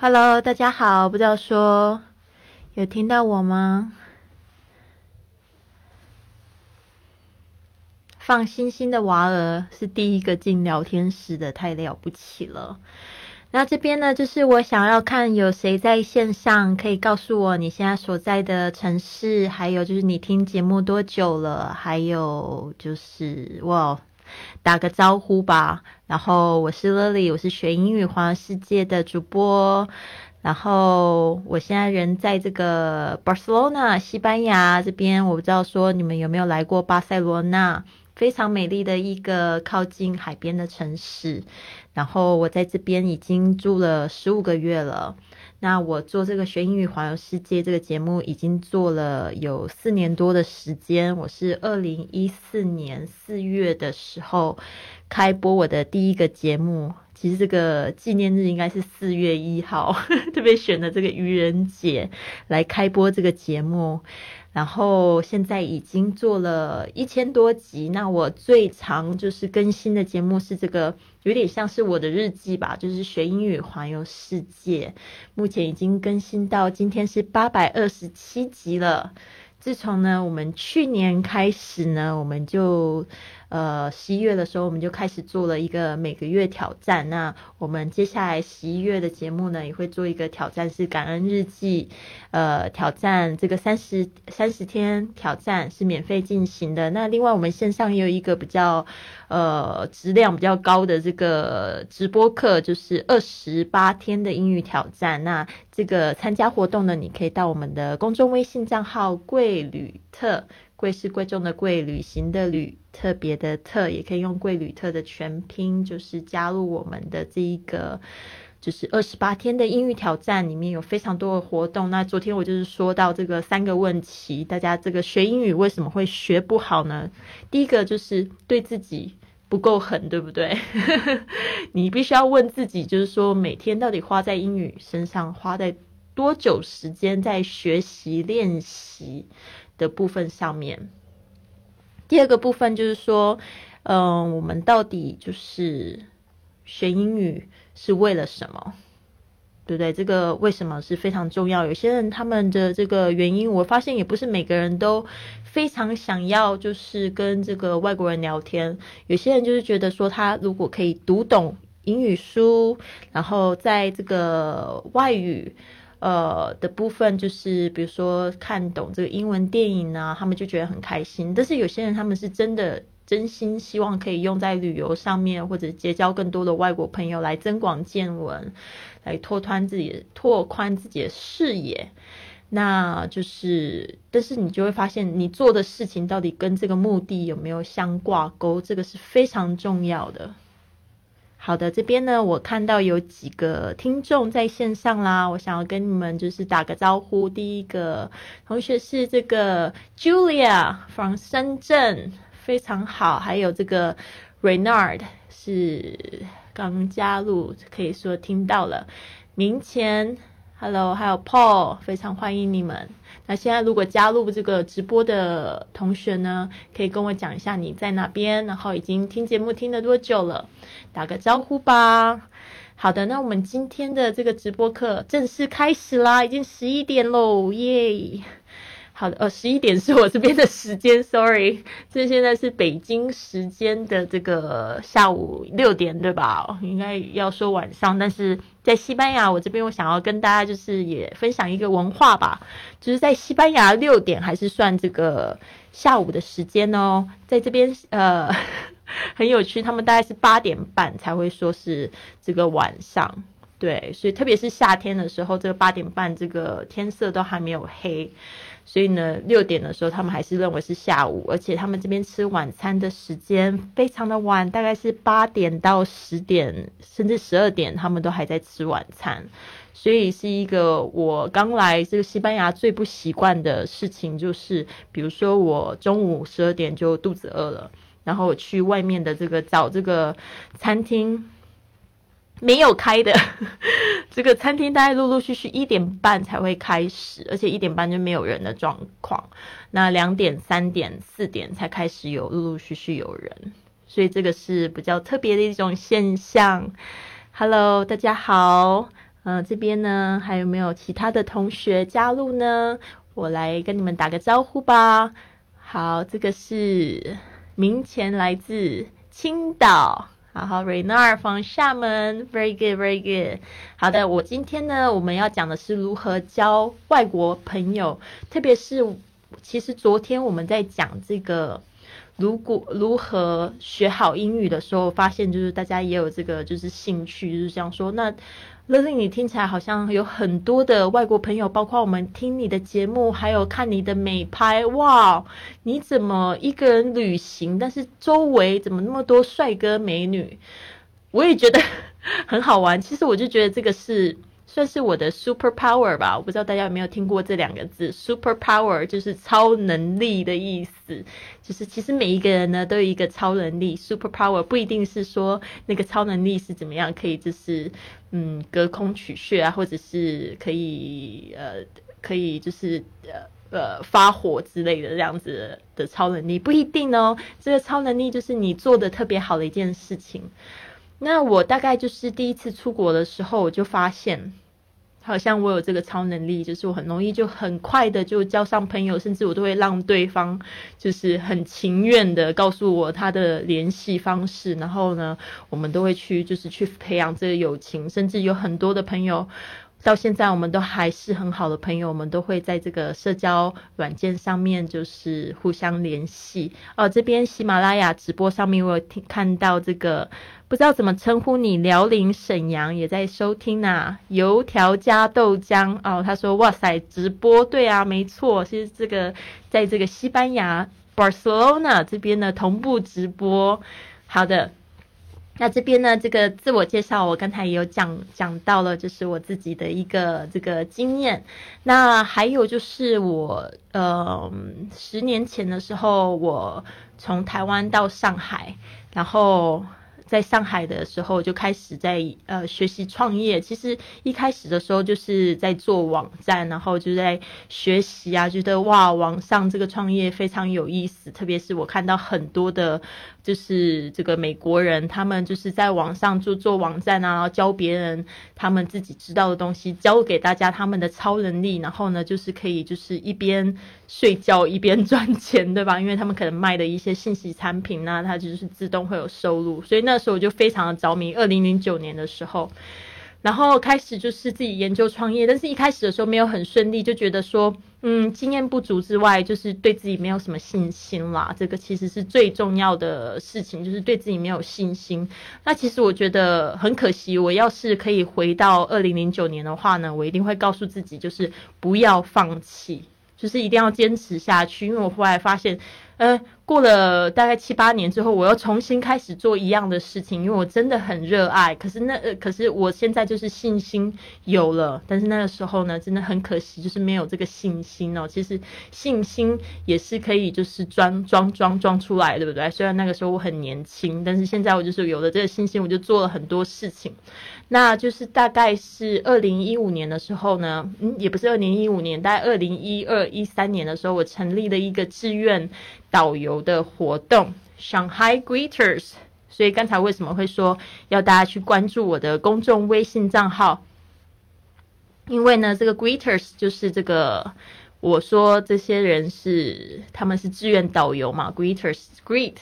Hello，大家好，不知道说有听到我吗？放星星的娃儿是第一个进聊天室的，太了不起了。那这边呢，就是我想要看有谁在线上，可以告诉我你现在所在的城市，还有就是你听节目多久了，还有就是哇，打个招呼吧。然后我是 Lily，我是学英语环游世界的主播。然后我现在人在这个 Barcelona 西班牙这边，我不知道说你们有没有来过巴塞罗那。非常美丽的一个靠近海边的城市，然后我在这边已经住了十五个月了。那我做这个学英语环游世界这个节目已经做了有四年多的时间。我是二零一四年四月的时候开播我的第一个节目，其实这个纪念日应该是四月一号，特别选的这个愚人节来开播这个节目。然后现在已经做了一千多集，那我最长就是更新的节目是这个，有点像是我的日记吧，就是学英语环游世界，目前已经更新到今天是八百二十七集了。自从呢，我们去年开始呢，我们就呃十一月的时候，我们就开始做了一个每个月挑战。那我们接下来十一月的节目呢，也会做一个挑战，是感恩日记，呃，挑战这个三十三十天挑战是免费进行的。那另外，我们线上也有一个比较呃质量比较高的这个直播课，就是二十八天的英语挑战。那这个参加活动呢，你可以到我们的公众微信账号“贵旅特”，贵是贵重的贵，旅行的旅，特别的特，也可以用“贵旅特”的全拼，就是加入我们的这一个，就是二十八天的英语挑战，里面有非常多的活动。那昨天我就是说到这个三个问题，大家这个学英语为什么会学不好呢？第一个就是对自己。不够狠，对不对？你必须要问自己，就是说每天到底花在英语身上花在多久时间在学习练习的部分上面。第二个部分就是说，嗯，我们到底就是学英语是为了什么？对不对？这个为什么是非常重要？有些人他们的这个原因，我发现也不是每个人都非常想要，就是跟这个外国人聊天。有些人就是觉得说，他如果可以读懂英语书，然后在这个外语呃的部分，就是比如说看懂这个英文电影啊，他们就觉得很开心。但是有些人他们是真的。真心希望可以用在旅游上面，或者结交更多的外国朋友，来增广见闻，来拓宽自己、拓宽自己的视野。那就是，但是你就会发现，你做的事情到底跟这个目的有没有相挂钩，这个是非常重要的。好的，这边呢，我看到有几个听众在线上啦，我想要跟你们就是打个招呼。第一个同学是这个 Julia from 深圳。非常好，还有这个 Renard 是刚加入，可以说听到了。明前，Hello，还有 Paul，非常欢迎你们。那现在如果加入这个直播的同学呢，可以跟我讲一下你在哪边，然后已经听节目听了多久了，打个招呼吧。好的，那我们今天的这个直播课正式开始啦，已经十一点喽，耶！好的，呃，十一点是我这边的时间，sorry，这现在是北京时间的这个下午六点，对吧？应该要说晚上，但是在西班牙，我这边我想要跟大家就是也分享一个文化吧，就是在西班牙六点还是算这个下午的时间哦，在这边呃 很有趣，他们大概是八点半才会说是这个晚上，对，所以特别是夏天的时候，这个八点半这个天色都还没有黑。所以呢，六点的时候他们还是认为是下午，而且他们这边吃晚餐的时间非常的晚，大概是八点到十点，甚至十二点，他们都还在吃晚餐。所以是一个我刚来这个西班牙最不习惯的事情，就是比如说我中午十二点就肚子饿了，然后我去外面的这个找这个餐厅。没有开的这个餐厅，大概陆陆续续一点半才会开始，而且一点半就没有人的状况。那两点、三点、四点才开始有陆陆续续有人，所以这个是比较特别的一种现象。Hello，大家好，嗯，这边呢还有没有其他的同学加入呢？我来跟你们打个招呼吧。好，这个是明前来自青岛。好好 r e n a r from 厦门，very good，very good。好的，我今天呢，我们要讲的是如何交外国朋友，特别是其实昨天我们在讲这个，如果如何学好英语的时候，发现就是大家也有这个就是兴趣，就是这样说那。乐令，你听起来好像有很多的外国朋友，包括我们听你的节目，还有看你的美拍。哇，你怎么一个人旅行？但是周围怎么那么多帅哥美女？我也觉得很好玩。其实我就觉得这个是。算是我的 super power 吧，我不知道大家有没有听过这两个字，super power 就是超能力的意思，就是其实每一个人呢都有一个超能力，super power 不一定是说那个超能力是怎么样，可以就是嗯隔空取穴啊，或者是可以呃可以就是呃呃发火之类的这样子的超能力，不一定哦，这个超能力就是你做的特别好的一件事情。那我大概就是第一次出国的时候，我就发现，好像我有这个超能力，就是我很容易就很快的就交上朋友，甚至我都会让对方就是很情愿的告诉我他的联系方式，然后呢，我们都会去就是去培养这个友情，甚至有很多的朋友。到现在，我们都还是很好的朋友，我们都会在这个社交软件上面就是互相联系。哦，这边喜马拉雅直播上面，我有听看到这个，不知道怎么称呼你，辽宁沈阳也在收听呐。油条加豆浆哦，他说哇塞，直播对啊，没错，其实这个在这个西班牙 Barcelona 这边的同步直播。好的。那这边呢，这个自我介绍，我刚才也有讲讲到了，就是我自己的一个这个经验。那还有就是我呃十年前的时候，我从台湾到上海，然后。在上海的时候就开始在呃学习创业，其实一开始的时候就是在做网站，然后就在学习啊，觉得哇网上这个创业非常有意思，特别是我看到很多的，就是这个美国人，他们就是在网上做做网站啊，然后教别人他们自己知道的东西，教给大家他们的超能力，然后呢就是可以就是一边睡觉一边 赚钱，对吧？因为他们可能卖的一些信息产品呢，它就是自动会有收入，所以那。时候我就非常的着迷。二零零九年的时候，然后开始就是自己研究创业，但是一开始的时候没有很顺利，就觉得说，嗯，经验不足之外，就是对自己没有什么信心啦。这个其实是最重要的事情，就是对自己没有信心。那其实我觉得很可惜，我要是可以回到二零零九年的话呢，我一定会告诉自己，就是不要放弃，就是一定要坚持下去。因为我后来发现。呃，过了大概七八年之后，我又重新开始做一样的事情，因为我真的很热爱。可是那，呃，可是我现在就是信心有了，但是那个时候呢，真的很可惜，就是没有这个信心哦。其实信心也是可以就是装装装装出来，对不对？虽然那个时候我很年轻，但是现在我就是有了这个信心，我就做了很多事情。那就是大概是二零一五年的时候呢，嗯，也不是二零一五年，大概二零一二一三年的时候，我成立了一个志愿导游的活动，Shanghai Greeters。所以刚才为什么会说要大家去关注我的公众微信账号？因为呢，这个 Greeters 就是这个，我说这些人是他们是志愿导游嘛，Greeters Greet。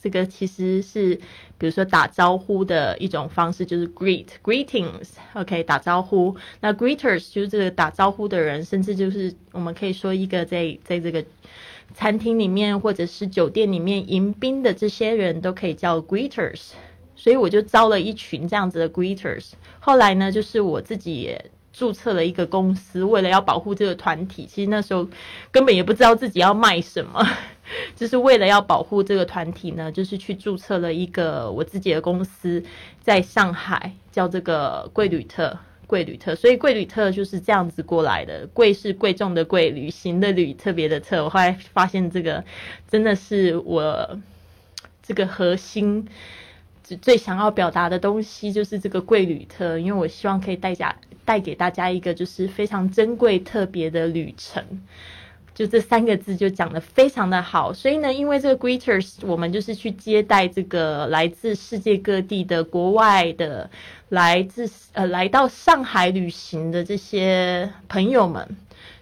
这个其实是，比如说打招呼的一种方式，就是 greet greetings，OK，打招呼。那 greeters 就是这个打招呼的人，甚至就是我们可以说一个在在这个餐厅里面或者是酒店里面迎宾的这些人都可以叫 greeters。所以我就招了一群这样子的 greeters。后来呢，就是我自己。注册了一个公司，为了要保护这个团体，其实那时候根本也不知道自己要卖什么，就是为了要保护这个团体呢，就是去注册了一个我自己的公司，在上海叫这个贵旅特，贵旅特，所以贵旅特就是这样子过来的，贵是贵重的贵，旅行的旅，特别的特。我后来发现这个真的是我这个核心。最想要表达的东西就是这个贵旅特，因为我希望可以带家带给大家一个就是非常珍贵特别的旅程。就这三个字就讲的非常的好。所以呢，因为这个 Greeters，我们就是去接待这个来自世界各地的国外的，来自呃来到上海旅行的这些朋友们。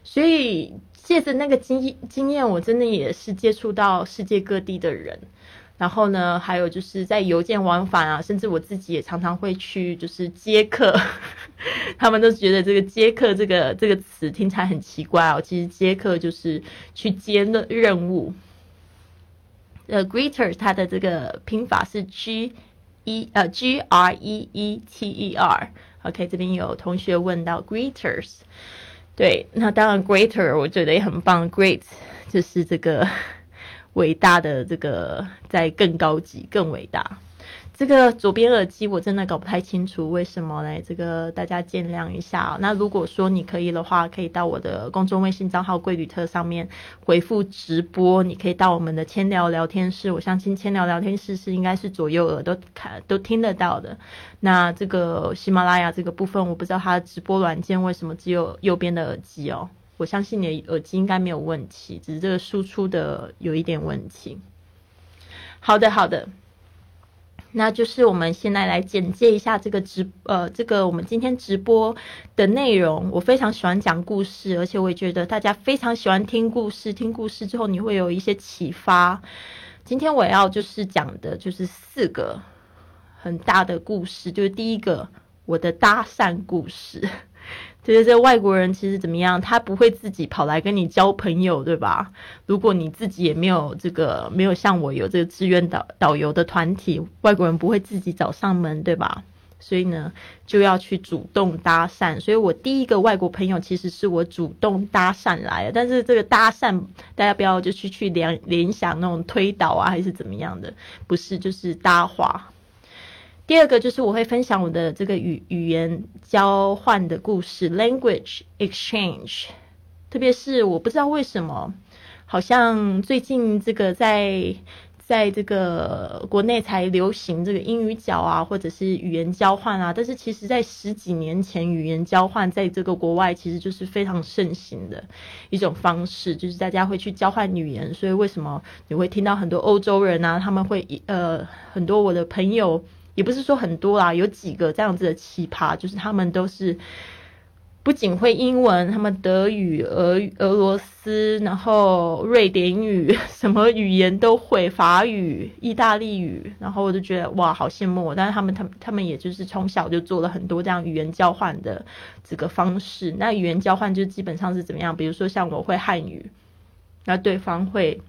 所以借着那个经经验，我真的也是接触到世界各地的人。然后呢，还有就是在邮件往返啊，甚至我自己也常常会去就是接客，他们都觉得这个接客这个这个词听起来很奇怪哦。其实接客就是去接任任务。呃，greeter 它的这个拼法是 G E 呃 G R E E T E R。OK，这边有同学问到 greeters，对，那当然 greater 我觉得也很棒，great 就是这个。伟大的这个在更高级、更伟大。这个左边耳机我真的搞不太清楚为什么嘞？这个大家见谅一下。那如果说你可以的话，可以到我的公众微信账号“贵旅特”上面回复直播。你可以到我们的千聊聊天室，我相信千聊聊天室是应该是左右耳都看都听得到的。那这个喜马拉雅这个部分，我不知道它的直播软件为什么只有右边的耳机哦。我相信你的耳机应该没有问题，只是这个输出的有一点问题。好的，好的，那就是我们现在来简介一下这个直呃，这个我们今天直播的内容。我非常喜欢讲故事，而且我也觉得大家非常喜欢听故事。听故事之后，你会有一些启发。今天我要就是讲的就是四个很大的故事，就是第一个我的搭讪故事。就是这外国人其实怎么样，他不会自己跑来跟你交朋友，对吧？如果你自己也没有这个，没有像我有这个志愿导导游的团体，外国人不会自己找上门，对吧？所以呢，就要去主动搭讪。所以我第一个外国朋友其实是我主动搭讪来的，但是这个搭讪大家不要就去去联联想那种推导啊，还是怎么样的，不是，就是搭话。第二个就是我会分享我的这个语语言交换的故事，language exchange。特别是我不知道为什么，好像最近这个在在这个国内才流行这个英语角啊，或者是语言交换啊。但是其实在十几年前，语言交换在这个国外其实就是非常盛行的一种方式，就是大家会去交换语言。所以为什么你会听到很多欧洲人啊，他们会呃很多我的朋友。也不是说很多啦，有几个这样子的奇葩，就是他们都是不仅会英文，他们德语、俄俄罗斯，然后瑞典语，什么语言都会，法语、意大利语，然后我就觉得哇，好羡慕。但是他们他们他们也就是从小就做了很多这样语言交换的这个方式。那语言交换就基本上是怎么样？比如说像我会汉语，那对方会。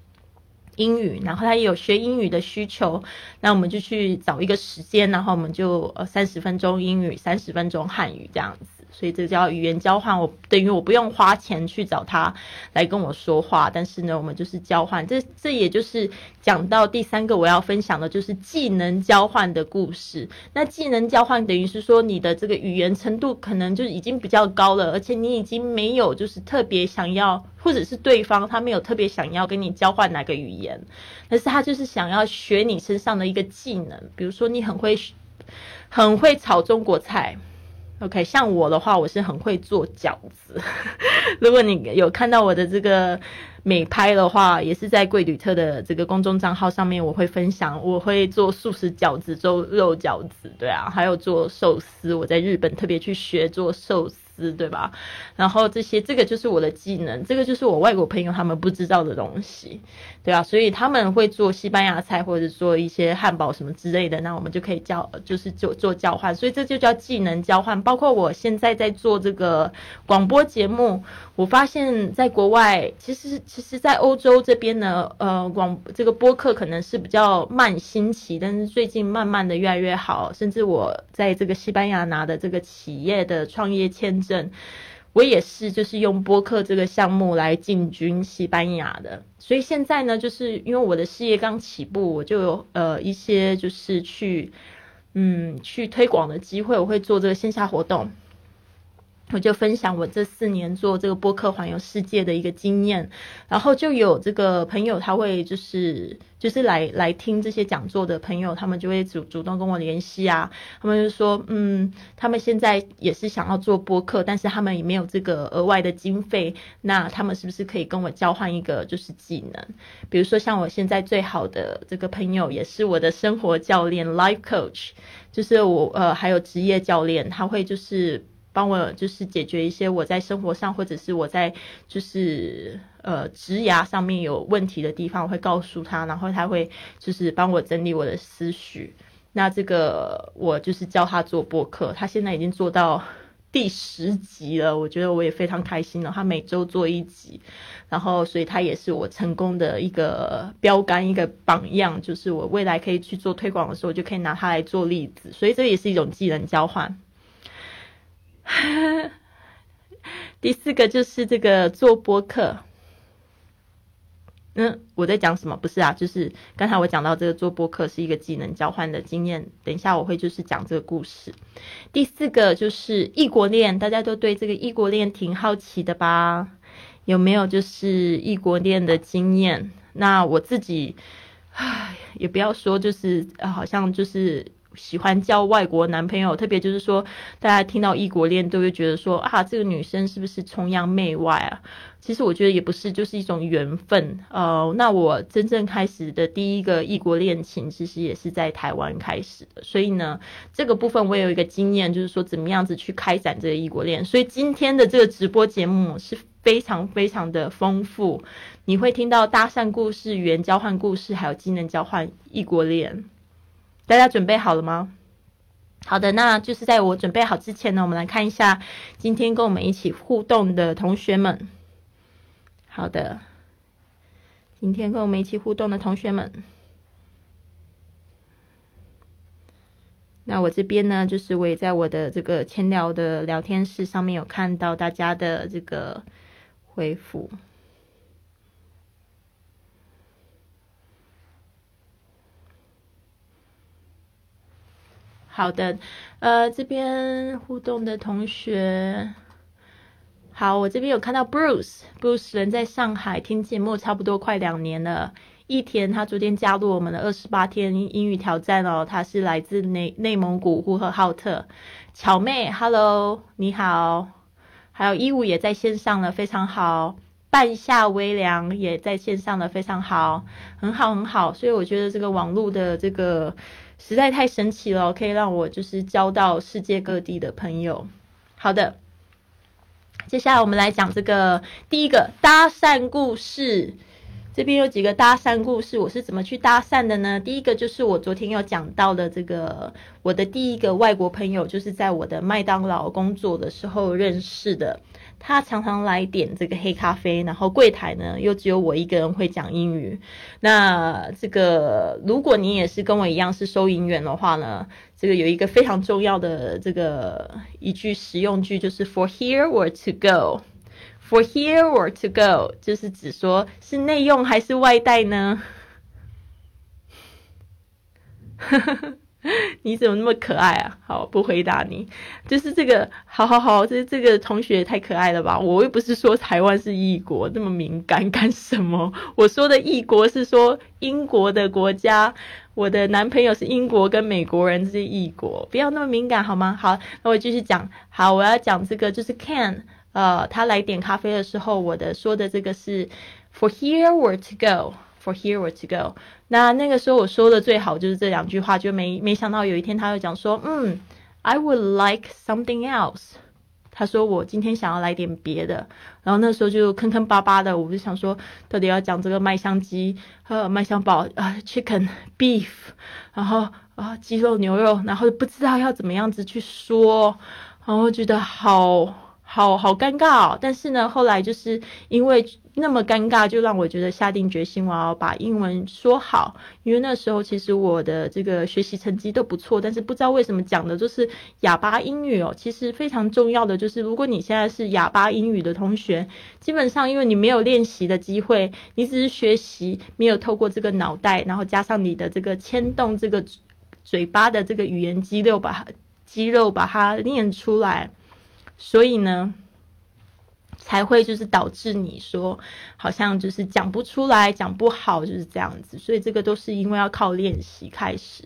英语，然后他也有学英语的需求，那我们就去找一个时间，然后我们就呃三十分钟英语，三十分钟汉语这样子。所以这叫语言交换，我等于我不用花钱去找他来跟我说话，但是呢，我们就是交换。这这也就是讲到第三个我要分享的，就是技能交换的故事。那技能交换等于是说，你的这个语言程度可能就已经比较高了，而且你已经没有就是特别想要，或者是对方他没有特别想要跟你交换哪个语言，但是他就是想要学你身上的一个技能，比如说你很会很会炒中国菜。OK，像我的话，我是很会做饺子。如果你有看到我的这个美拍的话，也是在贵旅特的这个公众账号上面，我会分享，我会做素食饺子、做肉饺子，对啊，还有做寿司。我在日本特别去学做寿司。对吧？然后这些，这个就是我的技能，这个就是我外国朋友他们不知道的东西，对吧？所以他们会做西班牙菜或者做一些汉堡什么之类的，那我们就可以交，就是做做交换，所以这就叫技能交换。包括我现在在做这个广播节目，我发现在国外，其实其实，在欧洲这边呢，呃，广这个播客可能是比较慢兴起，但是最近慢慢的越来越好，甚至我在这个西班牙拿的这个企业的创业签。证，我也是，就是用播客这个项目来进军西班牙的。所以现在呢，就是因为我的事业刚起步，我就有呃一些就是去嗯去推广的机会，我会做这个线下活动。我就分享我这四年做这个播客环游世界的一个经验，然后就有这个朋友他会就是就是来来听这些讲座的朋友，他们就会主主动跟我联系啊，他们就说嗯，他们现在也是想要做播客，但是他们也没有这个额外的经费，那他们是不是可以跟我交换一个就是技能？比如说像我现在最好的这个朋友也是我的生活教练 life coach，就是我呃还有职业教练，他会就是。帮我就是解决一些我在生活上或者是我在就是呃职涯上面有问题的地方，我会告诉他，然后他会就是帮我整理我的思绪。那这个我就是教他做播客，他现在已经做到 第十集了，我觉得我也非常开心了。他每周做一集，然后所以他也是我成功的一个标杆，一个榜样，就是我未来可以去做推广的时候，就可以拿他来做例子。所以这也是一种技能交换。第四个就是这个做播客。嗯，我在讲什么？不是啊，就是刚才我讲到这个做播客是一个技能交换的经验。等一下我会就是讲这个故事。第四个就是异国恋，大家都对这个异国恋挺好奇的吧？有没有就是异国恋的经验？那我自己，唉，也不要说就是好像就是。喜欢交外国男朋友，特别就是说，大家听到异国恋都会觉得说啊，这个女生是不是崇洋媚外啊？其实我觉得也不是，就是一种缘分。呃，那我真正开始的第一个异国恋情，其实也是在台湾开始的。所以呢，这个部分我有一个经验，就是说怎么样子去开展这个异国恋。所以今天的这个直播节目是非常非常的丰富，你会听到搭讪故事、语言交换故事，还有技能交换、异国恋。大家准备好了吗？好的，那就是在我准备好之前呢，我们来看一下今天跟我们一起互动的同学们。好的，今天跟我们一起互动的同学们，那我这边呢，就是我也在我的这个千聊的聊天室上面有看到大家的这个回复。好的，呃，这边互动的同学，好，我这边有看到 Bruce，Bruce 人在上海听节目差不多快两年了。一田他昨天加入我们的二十八天英语挑战哦，他是来自内内蒙古呼和浩特。巧妹，Hello，你好。还有一五也在线上了，非常好。半夏微凉也在线上了，非常好，很好很好。所以我觉得这个网络的这个。实在太神奇了，可以让我就是交到世界各地的朋友。好的，接下来我们来讲这个第一个搭讪故事。这边有几个搭讪故事，我是怎么去搭讪的呢？第一个就是我昨天有讲到的这个，我的第一个外国朋友就是在我的麦当劳工作的时候认识的。他常常来点这个黑咖啡，然后柜台呢又只有我一个人会讲英语。那这个如果你也是跟我一样是收银员的话呢，这个有一个非常重要的这个一句实用句，就是 for here or to go，for here or to go，就是指说是内用还是外带呢？呵呵呵 你怎么那么可爱啊？好，不回答你，就是这个，好好好，这这个同学太可爱了吧？我又不是说台湾是异国，那么敏感干什么？我说的异国是说英国的国家，我的男朋友是英国跟美国人，是异国，不要那么敏感好吗？好，那我继续讲。好，我要讲这个就是 Ken，呃，他来点咖啡的时候，我的说的这个是 For here or to go。For here or to go，那那个时候我说的最好就是这两句话，就没没想到有一天他又讲说，嗯，I would like something else。他说我今天想要来点别的，然后那时候就坑坑巴巴的，我就想说到底要讲这个麦香鸡和麦香堡啊，chicken beef，然后啊鸡肉牛肉，然后不知道要怎么样子去说，然后觉得好。好好尴尬哦，但是呢，后来就是因为那么尴尬，就让我觉得下定决心，我要把英文说好。因为那时候其实我的这个学习成绩都不错，但是不知道为什么讲的就是哑巴英语哦。其实非常重要的就是，如果你现在是哑巴英语的同学，基本上因为你没有练习的机会，你只是学习，没有透过这个脑袋，然后加上你的这个牵动这个嘴巴的这个语言肌肉，把 肌肉把它练出来。所以呢，才会就是导致你说好像就是讲不出来，讲不好就是这样子。所以这个都是因为要靠练习开始。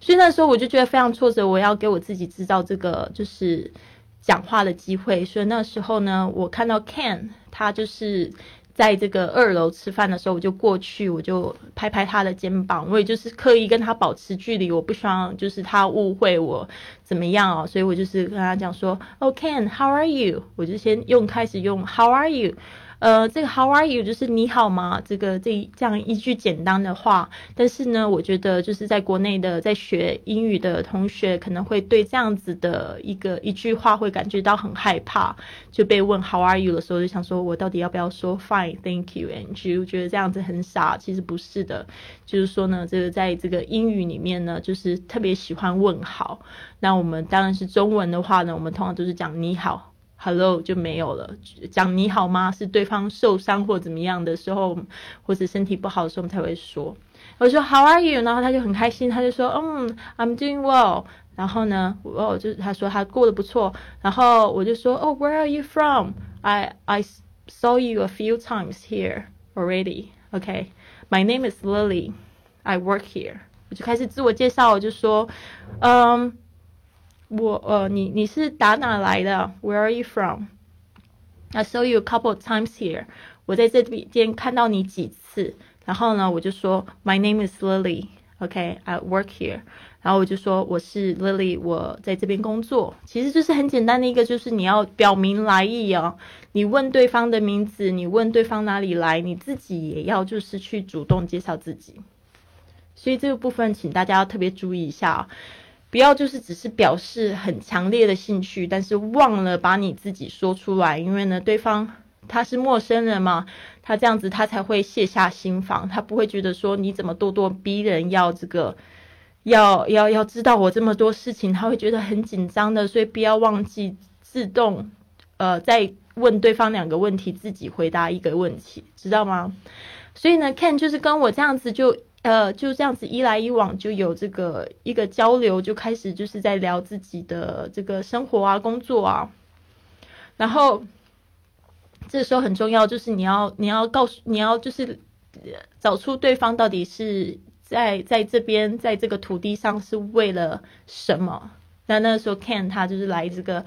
所以那时候我就觉得非常挫折，我要给我自己制造这个就是讲话的机会。所以那时候呢，我看到 Ken 他就是。在这个二楼吃饭的时候，我就过去，我就拍拍他的肩膀，我也就是刻意跟他保持距离，我不希望就是他误会我怎么样哦，所以我就是跟他讲说，Oh Ken，How are you？我就先用开始用 How are you？呃，这个 How are you 就是你好吗？这个这这样一句简单的话，但是呢，我觉得就是在国内的在学英语的同学可能会对这样子的一个一句话会感觉到很害怕，就被问 How are you 的时候，就想说我到底要不要说 Fine，Thank you，and you 觉得这样子很傻，其实不是的，就是说呢，这个在这个英语里面呢，就是特别喜欢问好。那我们当然是中文的话呢，我们通常都是讲你好。Hello 就没有了，讲你好吗？是对方受伤或怎么样的时候，或者身体不好的时候，我们才会说。我说 How are you？然后他就很开心，他就说嗯，I'm doing well。然后呢，哦，就是他说他过得不错。然后我就说哦，Where are you from？I I saw you a few times here already. Okay, my name is Lily. I work here. 我就开始自我介绍，我就说嗯。我呃，你你是打哪来的？Where are you from? I saw you a couple of times here. 我在这边看到你几次。然后呢，我就说，My name is Lily. OK, I work here. 然后我就说我是 Lily，我在这边工作。其实就是很简单的一个，就是你要表明来意哦。你问对方的名字，你问对方哪里来，你自己也要就是去主动介绍自己。所以这个部分，请大家要特别注意一下。不要就是只是表示很强烈的兴趣，但是忘了把你自己说出来，因为呢，对方他是陌生人嘛，他这样子他才会卸下心防，他不会觉得说你怎么咄咄逼人要这个，要要要知道我这么多事情，他会觉得很紧张的，所以不要忘记自动，呃，在问对方两个问题，自己回答一个问题，知道吗？所以呢，Ken 就是跟我这样子就。呃，就这样子一来一往，就有这个一个交流，就开始就是在聊自己的这个生活啊、工作啊。然后这时候很重要，就是你要你要告诉你要就是找出对方到底是在在这边在这个土地上是为了什么。那那时候 Ken 他就是来这个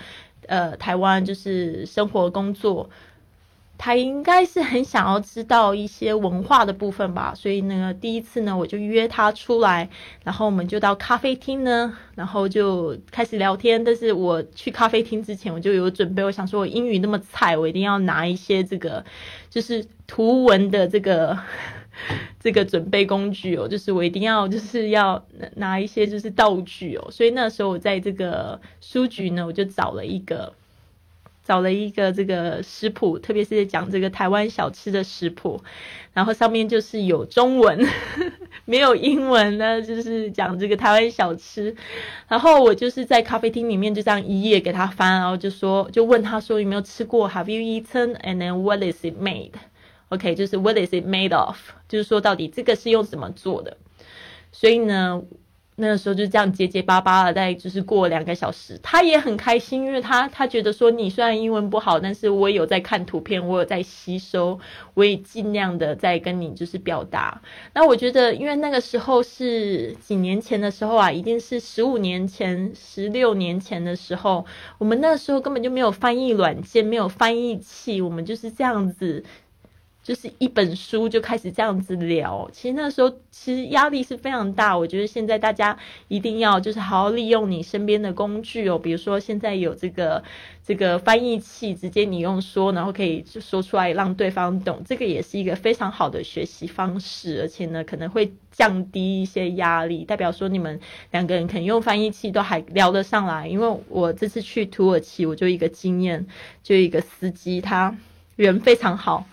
呃台湾，就是生活工作。他应该是很想要知道一些文化的部分吧，所以呢，第一次呢，我就约他出来，然后我们就到咖啡厅呢，然后就开始聊天。但是我去咖啡厅之前，我就有准备，我想说我英语那么菜，我一定要拿一些这个就是图文的这个 这个准备工具哦，就是我一定要就是要拿一些就是道具哦。所以那时候我在这个书局呢，我就找了一个。找了一个这个食谱，特别是讲这个台湾小吃的食谱，然后上面就是有中文，没有英文呢，就是讲这个台湾小吃。然后我就是在咖啡厅里面就这样一页给他翻，然后就说，就问他说有没有吃过？Have you eaten? And then what is it made? OK，就是 What is it made of？就是说到底这个是用什么做的？所以呢？那个时候就这样结结巴巴的，在就是过两个小时，他也很开心，因为他他觉得说你虽然英文不好，但是我有在看图片，我有在吸收，我也尽量的在跟你就是表达。那我觉得，因为那个时候是几年前的时候啊，一定是十五年前、十六年前的时候，我们那时候根本就没有翻译软件，没有翻译器，我们就是这样子。就是一本书就开始这样子聊，其实那时候其实压力是非常大。我觉得现在大家一定要就是好好利用你身边的工具哦，比如说现在有这个这个翻译器，直接你用说，然后可以说出来让对方懂，这个也是一个非常好的学习方式，而且呢可能会降低一些压力，代表说你们两个人可能用翻译器都还聊得上来。因为我这次去土耳其，我就一个经验，就一个司机，他人非常好。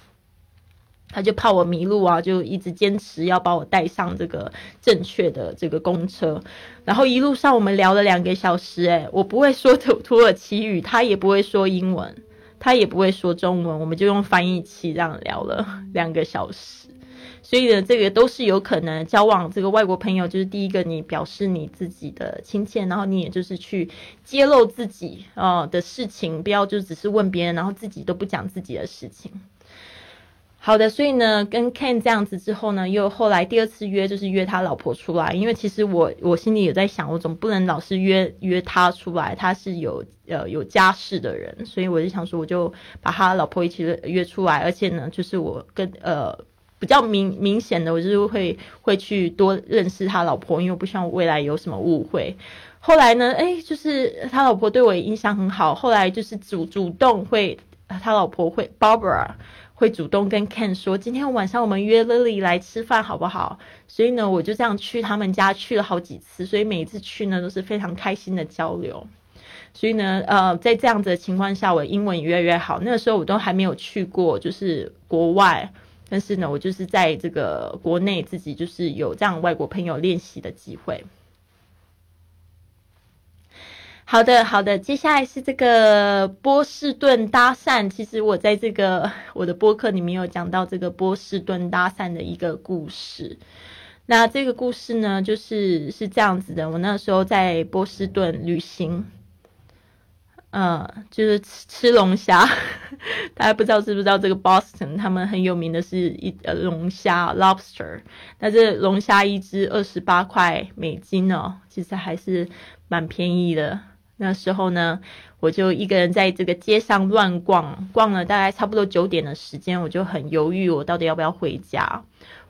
他就怕我迷路啊，就一直坚持要把我带上这个正确的这个公车。然后一路上我们聊了两个小时，诶，我不会说土土耳其语，他也不会说英文，他也不会说中文，我们就用翻译器这样聊了两个小时。所以呢，这个都是有可能交往这个外国朋友，就是第一个你表示你自己的亲切，然后你也就是去揭露自己呃的事情，不要就只是问别人，然后自己都不讲自己的事情。好的，所以呢，跟 Ken 这样子之后呢，又后来第二次约就是约他老婆出来，因为其实我我心里有在想，我总不能老是约约他出来，他是有呃有家室的人，所以我就想说，我就把他老婆一起约出来，而且呢，就是我跟呃比较明明显的，我就是会会去多认识他老婆，因为我不希望未来有什么误会。后来呢，哎，就是他老婆对我印象很好，后来就是主主动会他老婆会 Barbara。会主动跟 Ken 说，今天晚上我们约 Lily 来吃饭好不好？所以呢，我就这样去他们家去了好几次，所以每一次去呢都是非常开心的交流。所以呢，呃，在这样子的情况下，我英文也越来越好。那个时候我都还没有去过，就是国外，但是呢，我就是在这个国内自己就是有这样外国朋友练习的机会。好的，好的，接下来是这个波士顿搭讪。其实我在这个我的播客里面有讲到这个波士顿搭讪的一个故事。那这个故事呢，就是是这样子的：我那时候在波士顿旅行，嗯，就是吃吃龙虾。大家不知道知不知道这个 Boston 他们很有名的是一呃龙虾 lobster。那这龙虾一只二十八块美金哦，其实还是蛮便宜的。那时候呢，我就一个人在这个街上乱逛，逛了大概差不多九点的时间，我就很犹豫，我到底要不要回家，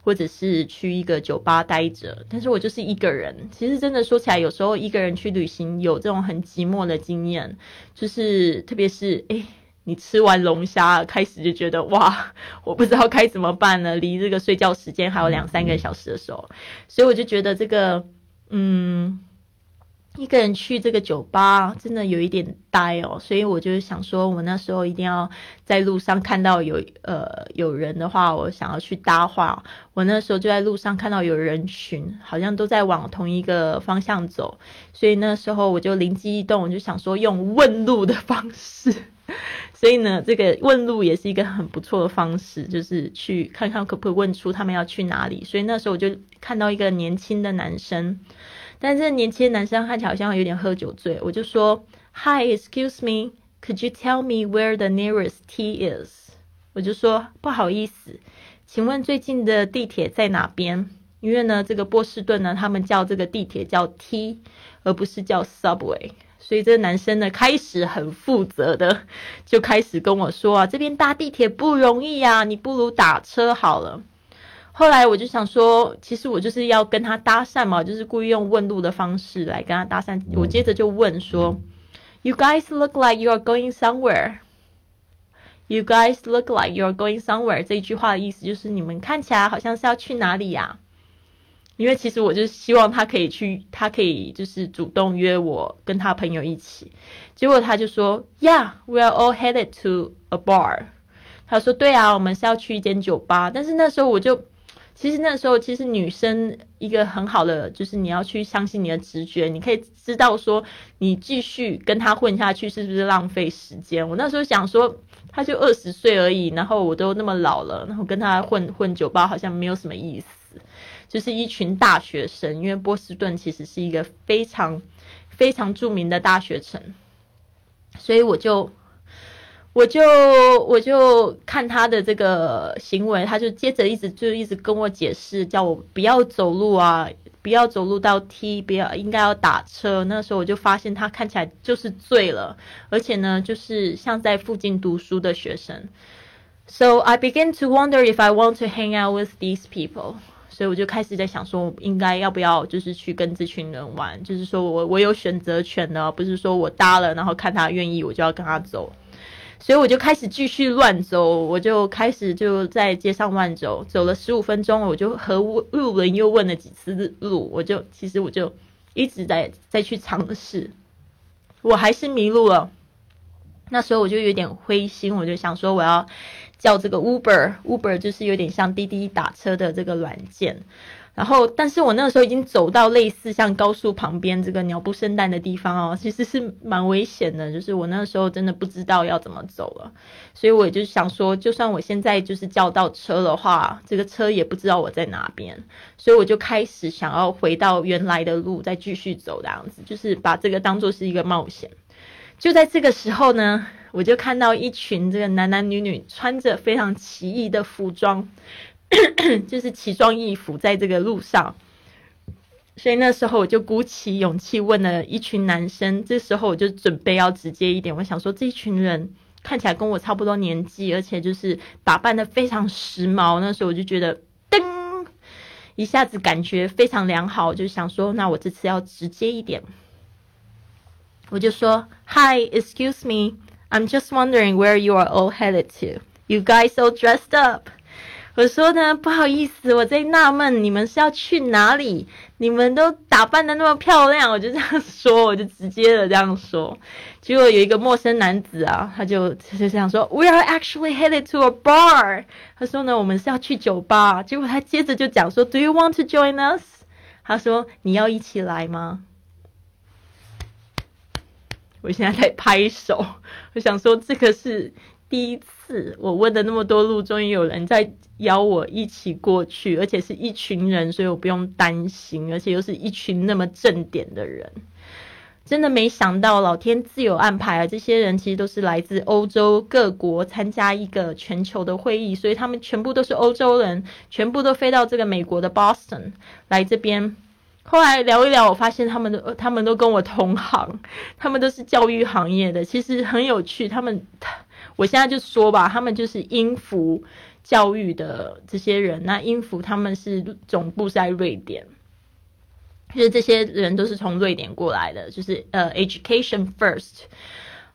或者是去一个酒吧待着。但是我就是一个人，其实真的说起来，有时候一个人去旅行有这种很寂寞的经验，就是特别是诶，你吃完龙虾开始就觉得哇，我不知道该怎么办呢，离这个睡觉时间还有两三个小时的时候，所以我就觉得这个，嗯。一个人去这个酒吧真的有一点呆哦，所以我就想说，我那时候一定要在路上看到有呃有人的话，我想要去搭话。我那时候就在路上看到有人群，好像都在往同一个方向走，所以那时候我就灵机一动，我就想说用问路的方式。所以呢，这个问路也是一个很不错的方式，就是去看看可不可以问出他们要去哪里。所以那时候我就看到一个年轻的男生。但是年轻男生看起来好像有点喝酒醉，我就说，Hi, excuse me, could you tell me where the nearest T is？我就说不好意思，请问最近的地铁在哪边？因为呢，这个波士顿呢，他们叫这个地铁叫 T，而不是叫 Subway，所以这个男生呢，开始很负责的就开始跟我说啊，这边搭地铁不容易啊，你不如打车好了。后来我就想说，其实我就是要跟他搭讪嘛，就是故意用问路的方式来跟他搭讪。我接着就问说：“You guys look like you are going somewhere. You guys look like you are going somewhere。”这一句话的意思就是你们看起来好像是要去哪里呀？因为其实我就希望他可以去，他可以就是主动约我跟他朋友一起。结果他就说：“Yeah, we are all headed to a bar。”他说：“对啊，我们是要去一间酒吧。”但是那时候我就。其实那时候，其实女生一个很好的就是你要去相信你的直觉，你可以知道说你继续跟他混下去是不是浪费时间。我那时候想说，他就二十岁而已，然后我都那么老了，然后跟他混混酒吧好像没有什么意思，就是一群大学生。因为波士顿其实是一个非常非常著名的大学城，所以我就。我就我就看他的这个行为，他就接着一直就一直跟我解释，叫我不要走路啊，不要走路到 T，不要应该要打车。那时候我就发现他看起来就是醉了，而且呢，就是像在附近读书的学生。So I begin to wonder if I want to hang out with these people。所以我就开始在想说，应该要不要就是去跟这群人玩？就是说我我有选择权的，不是说我搭了，然后看他愿意，我就要跟他走。所以我就开始继续乱走，我就开始就在街上乱走，走了十五分钟，我就和路人又问了几次路，我就其实我就一直在在去尝试，我还是迷路了。那时候我就有点灰心，我就想说我要叫这个 Uber，Uber 就是有点像滴滴打车的这个软件。然后，但是我那个时候已经走到类似像高速旁边这个鸟不生蛋的地方哦，其实是蛮危险的。就是我那个时候真的不知道要怎么走了，所以我就想说，就算我现在就是叫到车的话，这个车也不知道我在哪边，所以我就开始想要回到原来的路，再继续走这样子，就是把这个当做是一个冒险。就在这个时候呢，我就看到一群这个男男女女穿着非常奇异的服装。就是奇装异服在这个路上，所以那时候我就鼓起勇气问了一群男生。这时候我就准备要直接一点，我想说这一群人看起来跟我差不多年纪，而且就是打扮的非常时髦。那时候我就觉得噔，一下子感觉非常良好，就想说那我这次要直接一点，我就说：“Hi, excuse me, I'm just wondering where you are all headed to. You guys all dressed up.” 我说呢，不好意思，我在纳闷你们是要去哪里？你们都打扮的那么漂亮，我就这样说，我就直接的这样说。结果有一个陌生男子啊，他就他就这样说：“We are actually headed to a bar。”他说呢，我们是要去酒吧。结果他接着就讲说：“Do you want to join us？” 他说：“你要一起来吗？”我现在在拍手，我想说这个是。第一次我问的那么多路，终于有人在邀我一起过去，而且是一群人，所以我不用担心，而且又是一群那么正点的人，真的没想到老天自有安排啊！这些人其实都是来自欧洲各国参加一个全球的会议，所以他们全部都是欧洲人，全部都飞到这个美国的 Boston 来这边。后来聊一聊，我发现他们都 他们都跟我同行，他们都是教育行业的，其实很有趣，他们。我现在就说吧，他们就是英孚教育的这些人。那英孚他们是总部在瑞典，就是这些人都是从瑞典过来的，就是呃，education first。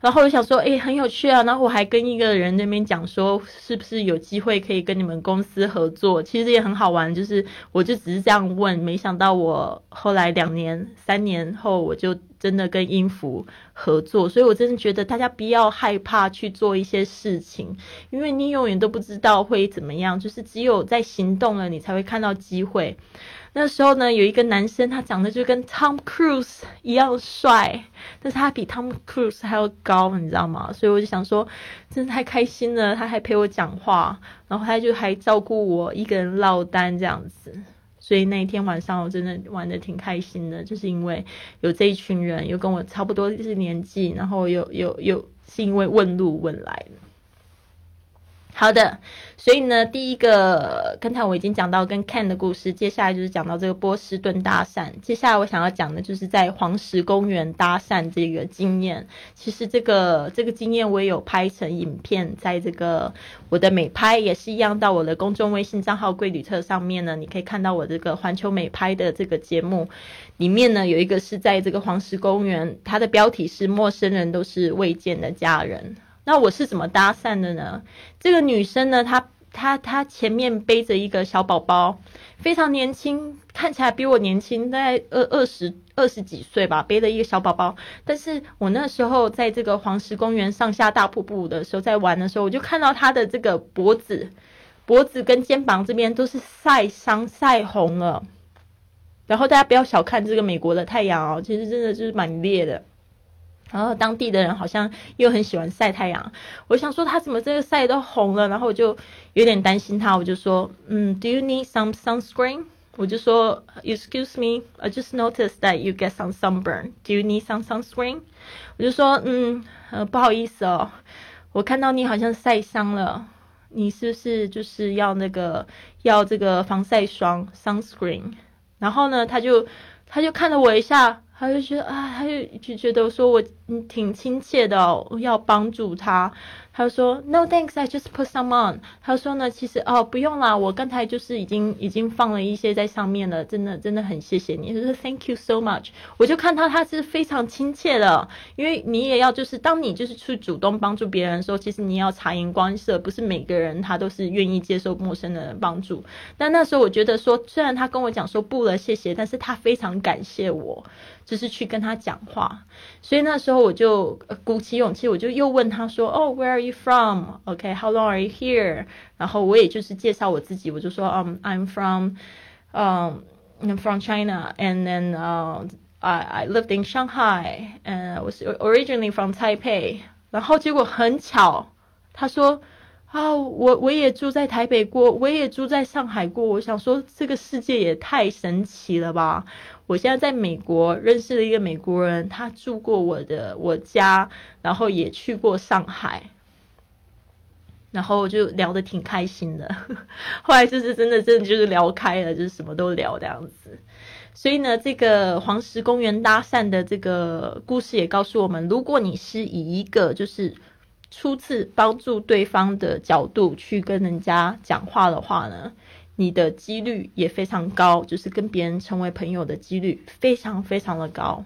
然后我想说，哎，很有趣啊。然后我还跟一个人那边讲说，是不是有机会可以跟你们公司合作？其实也很好玩，就是我就只是这样问，没想到我后来两年、三年后，我就真的跟音符合作。所以我真的觉得大家不要害怕去做一些事情，因为你永远都不知道会怎么样，就是只有在行动了，你才会看到机会。那时候呢，有一个男生，他长得就跟 Tom Cruise 一样帅，但是他比 Tom Cruise 还要高，你知道吗？所以我就想说，真的太开心了，他还陪我讲话，然后他就还照顾我一个人落单这样子。所以那一天晚上，我真的玩的挺开心的，就是因为有这一群人，又跟我差不多是年纪，然后又又又是因为问路问来的。好的，所以呢，第一个刚才我已经讲到跟 Ken 的故事，接下来就是讲到这个波士顿搭讪。接下来我想要讲的就是在黄石公园搭讪这个经验。其实这个这个经验我也有拍成影片，在这个我的美拍也是一样，到我的公众微信账号“贵旅特”上面呢，你可以看到我这个环球美拍的这个节目里面呢，有一个是在这个黄石公园，它的标题是“陌生人都是未见的家人”。那我是怎么搭讪的呢？这个女生呢，她她她前面背着一个小宝宝，非常年轻，看起来比我年轻，大概二二十二十几岁吧，背着一个小宝宝。但是我那时候在这个黄石公园上下大瀑布的时候，在玩的时候，我就看到她的这个脖子、脖子跟肩膀这边都是晒伤、晒红了。然后大家不要小看这个美国的太阳哦，其实真的就是蛮烈的。然后当地的人好像又很喜欢晒太阳，我想说他怎么这个晒都红了，然后我就有点担心他，我就说，嗯，Do you need some sunscreen？我就说，Excuse me，I just noticed that you get some sunburn. Do you need some sunscreen？我就说，嗯，呃，不好意思哦，我看到你好像晒伤了，你是不是就是要那个要这个防晒霜 sunscreen？然后呢，他就他就看了我一下。他就觉得啊，他就就觉得说我挺亲切的，要帮助他。他说：“No thanks, I just put some on。”他说呢，其实哦不用啦，我刚才就是已经已经放了一些在上面了，真的真的很谢谢你，就是 Thank you so much。我就看到他是非常亲切的，因为你也要就是当你就是去主动帮助别人的时候，其实你要察言观色，不是每个人他都是愿意接受陌生人帮助。但那时候我觉得说，虽然他跟我讲说不了谢谢，但是他非常感谢我，就是去跟他讲话。所以那时候我就鼓起勇气，我就又问他说：“哦 ，Where？” you from? Okay, how long are you here? 然后我也就是介绍我自己，我就说，嗯，I'm from um, from China, and then uh, I I lived in Shanghai, and I was originally from Taipei。然后结果很巧，他说。啊，我我也住在台北过，我也住在上海过。我想说，这个世界也太神奇了吧！我现在在美国认识了一个美国人，他住过我的我家，然后也去过上海， 然后就聊得挺开心的。后来就是真的，真的就是聊开了，就是什么都聊这样子。所以呢，这个黄石公园搭讪的这个故事也告诉我们，如果你是以一个就是。初次帮助对方的角度去跟人家讲话的话呢，你的几率也非常高，就是跟别人成为朋友的几率非常非常的高。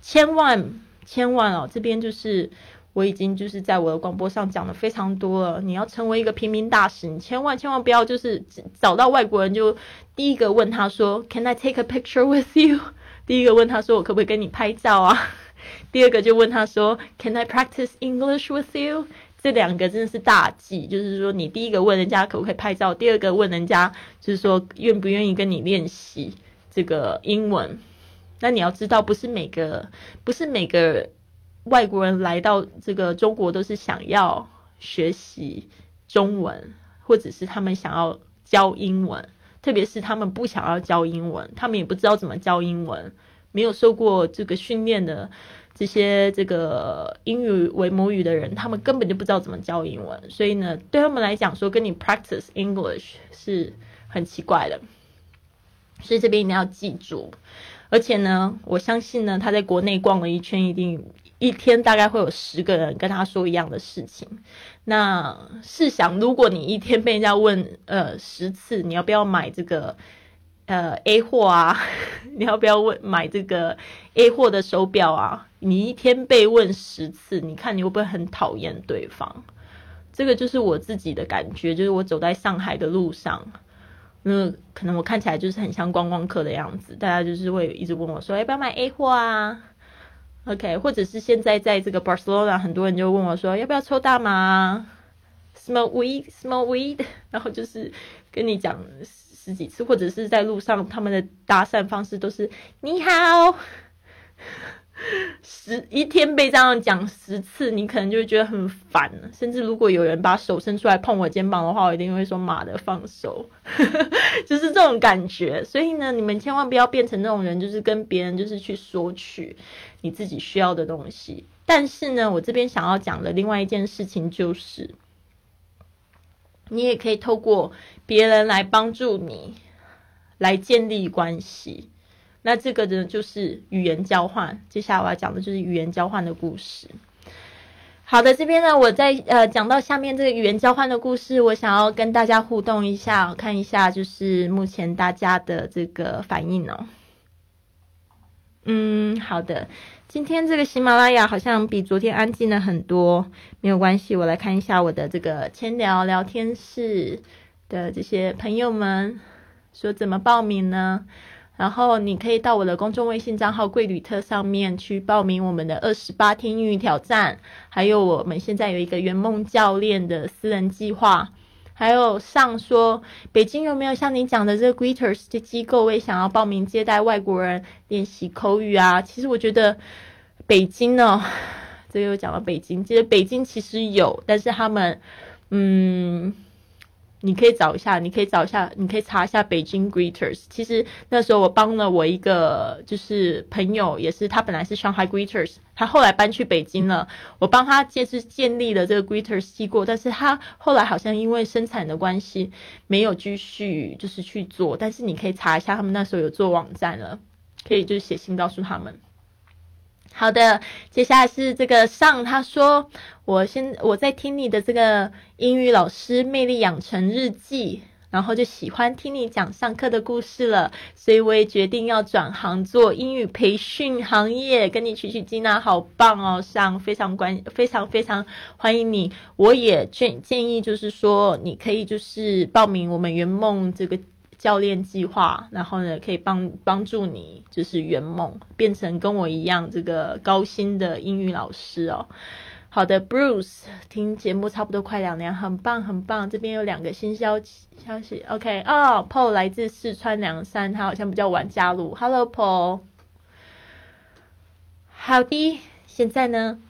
千万千万哦，这边就是我已经就是在我的广播上讲的非常多了。你要成为一个平民大使，你千万千万不要就是找到外国人就第一个问他说，Can I take a picture with you？第一个问他说，我可不可以跟你拍照啊？第二个就问他说：“Can I practice English with you？” 这两个真的是大忌，就是说你第一个问人家可不可以拍照，第二个问人家就是说愿不愿意跟你练习这个英文。那你要知道，不是每个不是每个外国人来到这个中国都是想要学习中文，或者是他们想要教英文，特别是他们不想要教英文，他们也不知道怎么教英文，没有受过这个训练的。这些这个英语为母语的人，他们根本就不知道怎么教英文，所以呢，对他们来讲说跟你 practice English 是很奇怪的，所以这边一定要记住。而且呢，我相信呢，他在国内逛了一圈，一定一天大概会有十个人跟他说一样的事情。那试想，如果你一天被人家问呃十次，你要不要买这个？呃，A 货啊，你要不要问买这个 A 货的手表啊？你一天被问十次，你看你会不会很讨厌对方？这个就是我自己的感觉，就是我走在上海的路上，那可能我看起来就是很像观光客的样子，大家就是会一直问我说要不要买 A 货啊？OK，或者是现在在这个 Barcelona，很多人就问我说要不要抽大麻？Smoke weed，smoke weed，然后就是跟你讲。十几次，或者是在路上，他们的搭讪方式都是“你好”，十一天被这样讲十次，你可能就会觉得很烦。甚至如果有人把手伸出来碰我肩膀的话，我一定会说“妈的，放手”，就是这种感觉。所以呢，你们千万不要变成那种人，就是跟别人就是去索取你自己需要的东西。但是呢，我这边想要讲的另外一件事情就是。你也可以透过别人来帮助你，来建立关系。那这个呢，就是语言交换。接下来我要讲的就是语言交换的故事。好的，这边呢，我在呃讲到下面这个语言交换的故事，我想要跟大家互动一下，看一下就是目前大家的这个反应哦。嗯，好的。今天这个喜马拉雅好像比昨天安静了很多，没有关系，我来看一下我的这个千聊聊天室的这些朋友们说怎么报名呢？然后你可以到我的公众微信账号“贵旅特”上面去报名我们的二十八天英语挑战，还有我们现在有一个圆梦教练的私人计划，还有上说北京有没有像你讲的这个 Greeters 的机构，我也想要报名接待外国人练习口语啊。其实我觉得。北京呢，这又讲到北京。其实北京其实有，但是他们，嗯，你可以找一下，你可以找一下，你可以查一下北京 Greeters。其实那时候我帮了我一个就是朋友，也是他本来是上海 Greeters，他后来搬去北京了。我帮他建是建立了这个 Greeters 机构，但是他后来好像因为生产的关系没有继续就是去做。但是你可以查一下，他们那时候有做网站了，可以就是写信告诉他们。好的，接下来是这个上，他说我先我在听你的这个英语老师魅力养成日记，然后就喜欢听你讲上课的故事了，所以我也决定要转行做英语培训行业，跟你取取经啊，好棒哦，上非常关非常非常欢迎你，我也建建议就是说你可以就是报名我们圆梦这个。教练计划，然后呢可以帮帮助你就是圆梦，变成跟我一样这个高薪的英语老师哦。好的，Bruce，听节目差不多快两年，很棒很棒。这边有两个新消息消息，OK，哦，Paul 来自四川凉山，他好像比较晚加入。Hello Paul，好的，现在呢，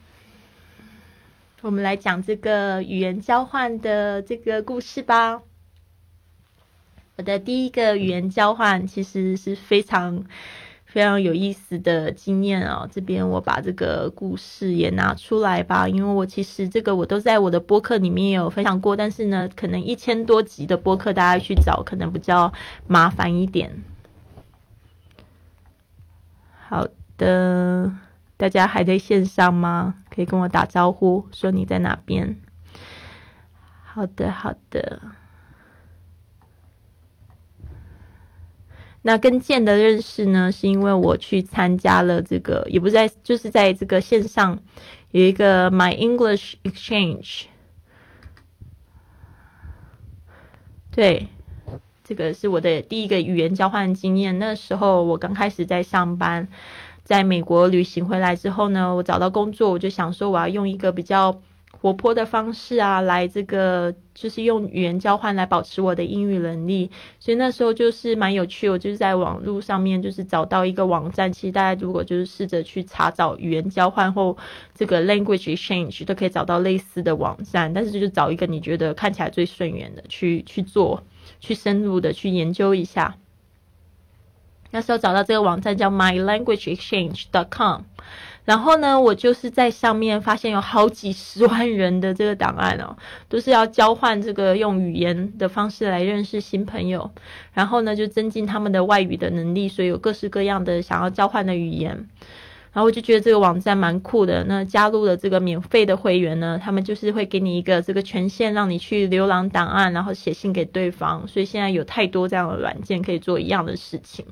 我们来讲这个语言交换的这个故事吧。我的第一个语言交换其实是非常。非常有意思的经验哦！这边我把这个故事也拿出来吧，因为我其实这个我都在我的播客里面有分享过，但是呢，可能一千多集的播客大家去找可能比较麻烦一点。好的，大家还在线上吗？可以跟我打招呼，说你在哪边。好的，好的。那跟剑的认识呢，是因为我去参加了这个，也不在，就是在这个线上有一个 My English Exchange。对，这个是我的第一个语言交换经验。那时候我刚开始在上班，在美国旅行回来之后呢，我找到工作，我就想说我要用一个比较。活泼的方式啊，来这个就是用语言交换来保持我的英语能力，所以那时候就是蛮有趣。我就是在网络上面就是找到一个网站，其实大家如果就是试着去查找语言交换或这个 language exchange，都可以找到类似的网站。但是就是找一个你觉得看起来最顺眼的去去做，去深入的去研究一下。那时候找到这个网站叫 mylanguageexchange.com。然后呢，我就是在上面发现有好几十万人的这个档案哦，都是要交换这个用语言的方式来认识新朋友，然后呢就增进他们的外语的能力，所以有各式各样的想要交换的语言。然后我就觉得这个网站蛮酷的。那加入了这个免费的会员呢，他们就是会给你一个这个权限，让你去浏览档案，然后写信给对方。所以现在有太多这样的软件可以做一样的事情。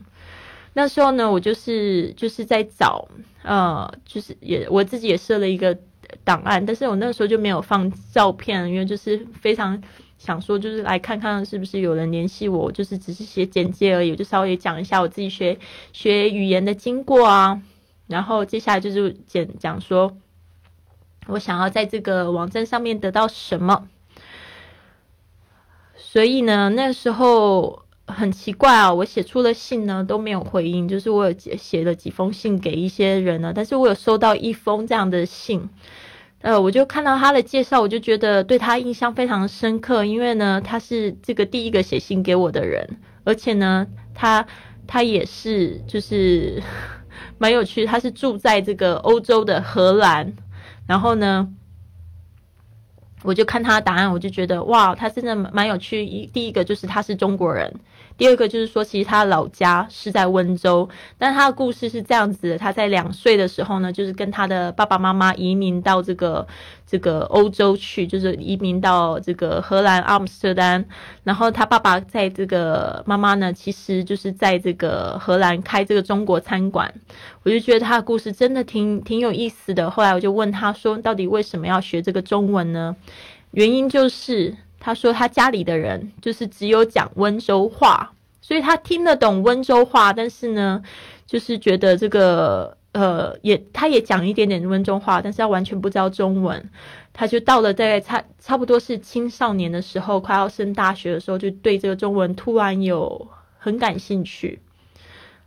那时候呢，我就是就是在找，呃，就是也我自己也设了一个档案，但是我那时候就没有放照片，因为就是非常想说，就是来看看是不是有人联系我，就是只是写简介而已，就稍微讲一下我自己学学语言的经过啊，然后接下来就是讲讲说我想要在这个网站上面得到什么，所以呢，那时候。很奇怪啊，我写出了信呢都没有回应，就是我有写了几封信给一些人呢，但是我有收到一封这样的信，呃，我就看到他的介绍，我就觉得对他印象非常深刻，因为呢他是这个第一个写信给我的人，而且呢他他也是就是 蛮有趣，他是住在这个欧洲的荷兰，然后呢。我就看他的答案，我就觉得哇，他真的蛮有趣。一第一个就是他是中国人，第二个就是说其实他老家是在温州，但他的故事是这样子的：他在两岁的时候呢，就是跟他的爸爸妈妈移民到这个。这个欧洲去，就是移民到这个荷兰阿姆斯特丹，然后他爸爸在这个妈妈呢，其实就是在这个荷兰开这个中国餐馆。我就觉得他的故事真的挺挺有意思的。后来我就问他说，到底为什么要学这个中文呢？原因就是他说他家里的人就是只有讲温州话，所以他听得懂温州话，但是呢，就是觉得这个。呃，也，他也讲一点点温州话，但是他完全不知道中文。他就到了大概差差不多是青少年的时候，快要升大学的时候，就对这个中文突然有很感兴趣。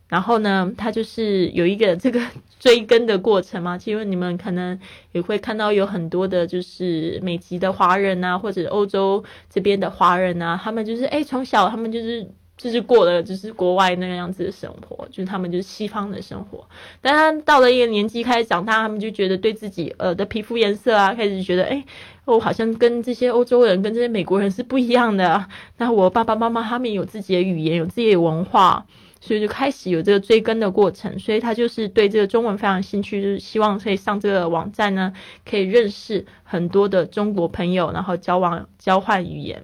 然后呢，他就是有一个这个追根的过程嘛。其实你们可能也会看到有很多的，就是美籍的华人啊，或者欧洲这边的华人啊，他们就是哎，从小他们就是。就是过了就是国外那个样子的生活，就是他们就是西方的生活。但他到了一个年纪开始长大，他们就觉得对自己呃的皮肤颜色啊，开始觉得哎，我好像跟这些欧洲人跟这些美国人是不一样的。那我爸爸妈妈他们有自己的语言，有自己的文化，所以就开始有这个追根的过程。所以他就是对这个中文非常兴趣，就是希望可以上这个网站呢，可以认识很多的中国朋友，然后交往交换语言。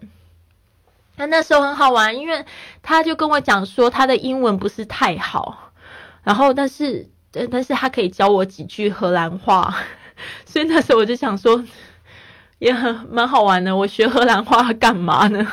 那那时候很好玩，因为他就跟我讲说他的英文不是太好，然后但是但是他可以教我几句荷兰话，所以那时候我就想说，也很蛮好玩的。我学荷兰话干嘛呢？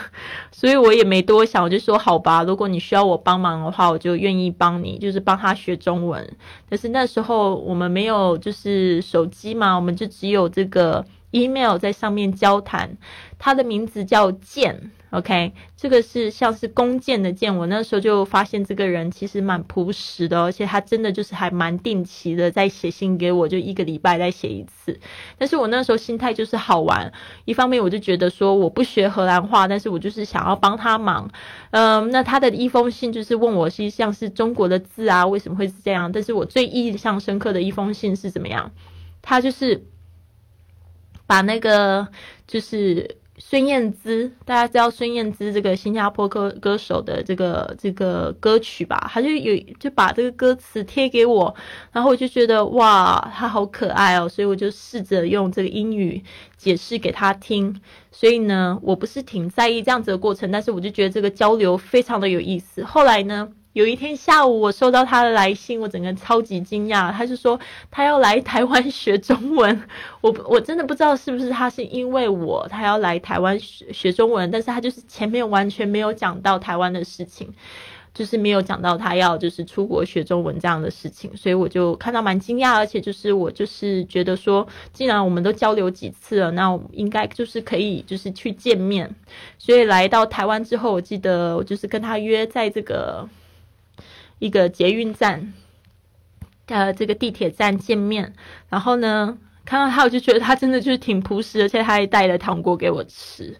所以我也没多想，我就说好吧，如果你需要我帮忙的话，我就愿意帮你，就是帮他学中文。但是那时候我们没有就是手机嘛，我们就只有这个 email 在上面交谈。他的名字叫健。OK，这个是像是弓箭的箭。我那时候就发现这个人其实蛮朴实的，而且他真的就是还蛮定期的在写信给我，就一个礼拜再写一次。但是我那时候心态就是好玩，一方面我就觉得说我不学荷兰话，但是我就是想要帮他忙。嗯，那他的一封信就是问我是像是中国的字啊，为什么会是这样？但是我最印象深刻的一封信是怎么样？他就是把那个就是。孙燕姿，大家知道孙燕姿这个新加坡歌歌手的这个这个歌曲吧？他就有就把这个歌词贴给我，然后我就觉得哇，他好可爱哦，所以我就试着用这个英语解释给他听。所以呢，我不是挺在意这样子的过程，但是我就觉得这个交流非常的有意思。后来呢？有一天下午，我收到他的来信，我整个超级惊讶。他是说他要来台湾学中文，我我真的不知道是不是他是因为我他要来台湾学学中文，但是他就是前面完全没有讲到台湾的事情，就是没有讲到他要就是出国学中文这样的事情，所以我就看到蛮惊讶，而且就是我就是觉得说，既然我们都交流几次了，那我应该就是可以就是去见面。所以来到台湾之后，我记得我就是跟他约在这个。一个捷运站，呃，这个地铁站见面，然后呢，看到他，我就觉得他真的就是挺朴实，而且他还带了糖果给我吃，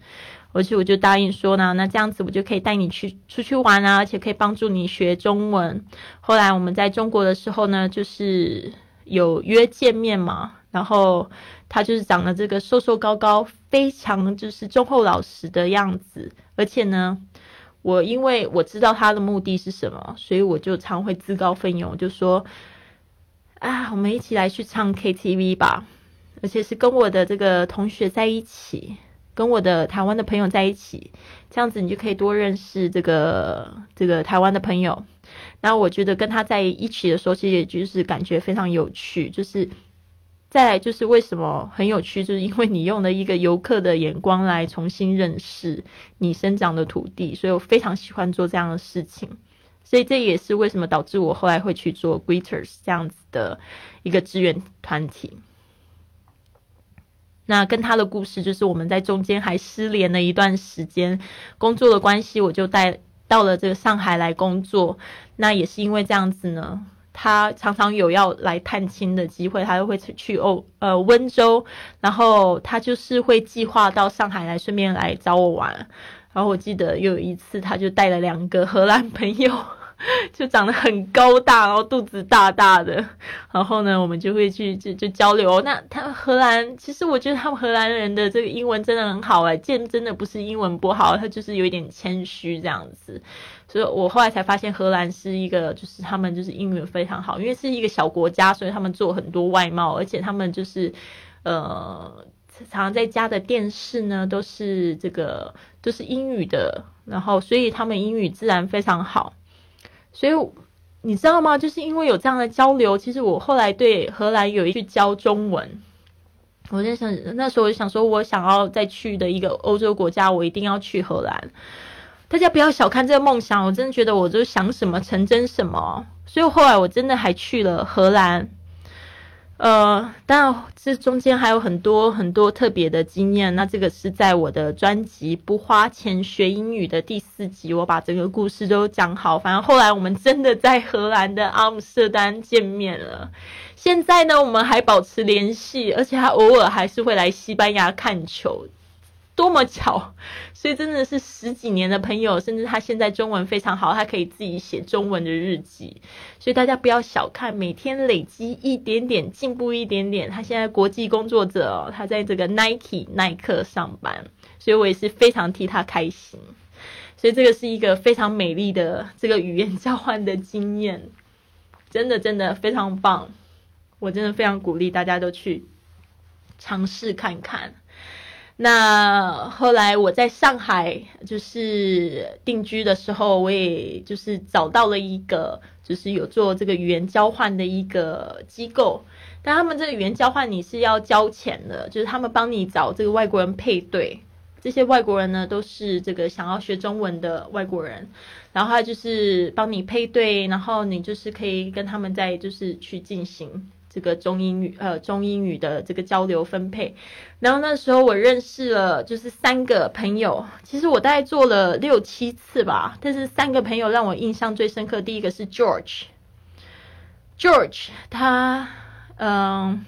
而且我就答应说呢，那这样子我就可以带你去出去玩啊，而且可以帮助你学中文。后来我们在中国的时候呢，就是有约见面嘛，然后他就是长得这个瘦瘦高高，非常就是忠厚老实的样子，而且呢。我因为我知道他的目的是什么，所以我就常会自告奋勇，就说啊，我们一起来去唱 KTV 吧，而且是跟我的这个同学在一起，跟我的台湾的朋友在一起，这样子你就可以多认识这个这个台湾的朋友。然后我觉得跟他在一起的时候，其实也就是感觉非常有趣，就是。再来就是为什么很有趣，就是因为你用了一个游客的眼光来重新认识你生长的土地，所以我非常喜欢做这样的事情。所以这也是为什么导致我后来会去做 Greeters 这样子的一个志愿团体。那跟他的故事就是我们在中间还失联了一段时间，工作的关系，我就带到了这个上海来工作。那也是因为这样子呢。他常常有要来探亲的机会，他就会去欧呃温州，然后他就是会计划到上海来，顺便来找我玩。然后我记得有一次，他就带了两个荷兰朋友。就长得很高大，然后肚子大大的，然后呢，我们就会去就就交流。那他荷兰，其实我觉得他们荷兰人的这个英文真的很好哎，见真的不是英文不好，他就是有一点谦虚这样子。所以我后来才发现，荷兰是一个就是他们就是英语非常好，因为是一个小国家，所以他们做很多外贸，而且他们就是呃常常在家的电视呢都是这个都是英语的，然后所以他们英语自然非常好。所以你知道吗？就是因为有这样的交流，其实我后来对荷兰有一句教中文。我在想，那时候我就想说，我想要再去的一个欧洲国家，我一定要去荷兰。大家不要小看这个梦想，我真的觉得我就想什么成真什么。所以后来我真的还去了荷兰。呃，当然，这中间还有很多很多特别的经验。那这个是在我的专辑《不花钱学英语》的第四集，我把整个故事都讲好。反正后来我们真的在荷兰的阿姆斯特丹见面了。现在呢，我们还保持联系，而且他偶尔还是会来西班牙看球。多么巧，所以真的是十几年的朋友，甚至他现在中文非常好，他可以自己写中文的日记。所以大家不要小看每天累积一点点进步一点点。他现在国际工作者哦，他在这个 Nike 耐克上班，所以我也是非常替他开心。所以这个是一个非常美丽的这个语言交换的经验，真的真的非常棒。我真的非常鼓励大家都去尝试看看。那后来我在上海就是定居的时候，我也就是找到了一个就是有做这个语言交换的一个机构。但他们这个语言交换你是要交钱的，就是他们帮你找这个外国人配对。这些外国人呢，都是这个想要学中文的外国人，然后他就是帮你配对，然后你就是可以跟他们在就是去进行这个中英语呃中英语的这个交流分配。然后那时候我认识了就是三个朋友，其实我大概做了六七次吧，但是三个朋友让我印象最深刻。第一个是 George，George 他嗯。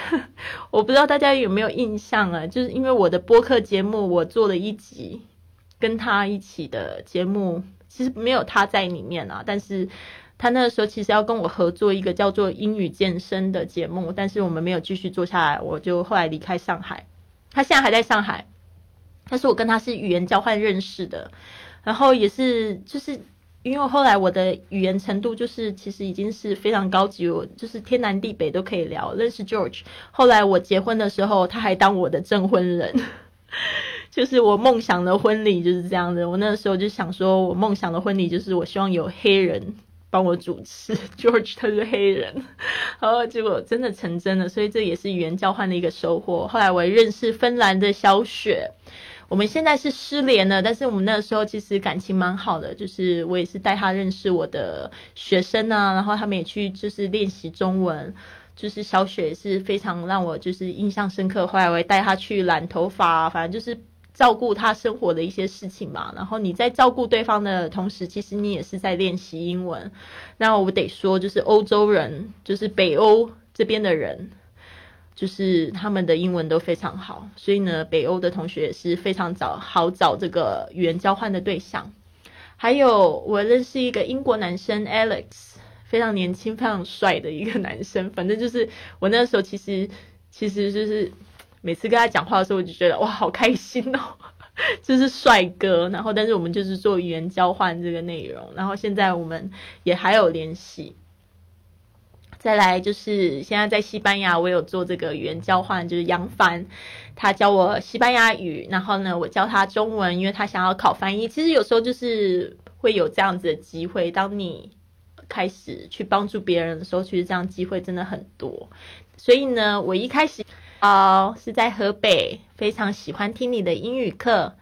我不知道大家有没有印象啊？就是因为我的播客节目，我做了一集跟他一起的节目，其实没有他在里面啊。但是他那个时候其实要跟我合作一个叫做英语健身的节目，但是我们没有继续做下来，我就后来离开上海。他现在还在上海，但是我跟他是语言交换认识的，然后也是就是。因为后来我的语言程度就是其实已经是非常高级，我就是天南地北都可以聊。认识 George，后来我结婚的时候，他还当我的证婚人，就是我梦想的婚礼就是这样的。我那个时候就想说，我梦想的婚礼就是我希望有黑人帮我主持。George 他是黑人，然后结果真的成真了，所以这也是语言交换的一个收获。后来我认识芬兰的小雪。我们现在是失联了，但是我们那个时候其实感情蛮好的，就是我也是带他认识我的学生啊，然后他们也去就是练习中文，就是小雪也是非常让我就是印象深刻。后来我也带他去染头发，反正就是照顾他生活的一些事情嘛。然后你在照顾对方的同时，其实你也是在练习英文。那我得说，就是欧洲人，就是北欧这边的人。就是他们的英文都非常好，所以呢，北欧的同学也是非常找好找这个语言交换的对象。还有，我认识一个英国男生 Alex，非常年轻、非常帅的一个男生。反正就是我那时候其实其实就是每次跟他讲话的时候，我就觉得哇，好开心哦，就是帅哥。然后，但是我们就是做语言交换这个内容，然后现在我们也还有联系。再来就是现在在西班牙，我有做这个语言交换，就是杨帆，他教我西班牙语，然后呢，我教他中文，因为他想要考翻译。其实有时候就是会有这样子的机会，当你开始去帮助别人的时候，其实这样机会真的很多。所以呢，我一开始哦是在河北，非常喜欢听你的英语课。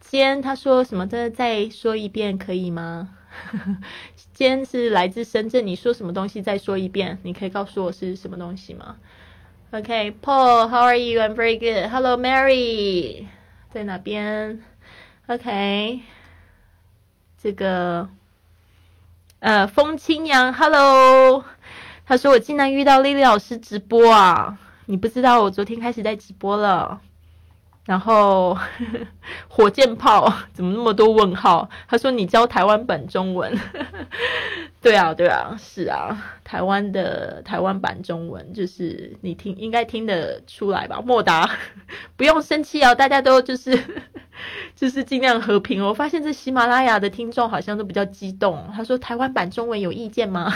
今天他说什么？再再说一遍可以吗？今天是来自深圳，你说什么东西？再说一遍，你可以告诉我是什么东西吗？OK，Paul，How are you？I'm very good. Hello，Mary，在哪边？OK，这个呃，风清扬，Hello，他说我竟然遇到丽丽老师直播啊！你不知道我昨天开始在直播了。然后，火箭炮怎么那么多问号？他说你教台湾版中文，对啊，对啊，是啊，台湾的台湾版中文就是你听应该听得出来吧？莫达，不用生气哦，大家都就是就是尽量和平。我发现这喜马拉雅的听众好像都比较激动。他说台湾版中文有意见吗？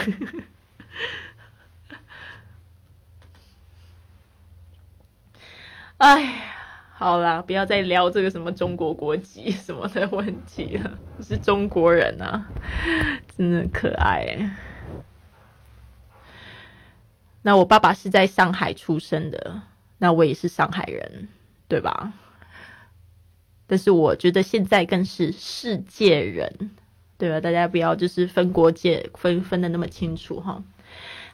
哎。好啦，不要再聊这个什么中国国籍什么的问题了。是中国人啊，真的可爱。那我爸爸是在上海出生的，那我也是上海人，对吧？但是我觉得现在更是世界人，对吧？大家不要就是分国界分分的那么清楚哈。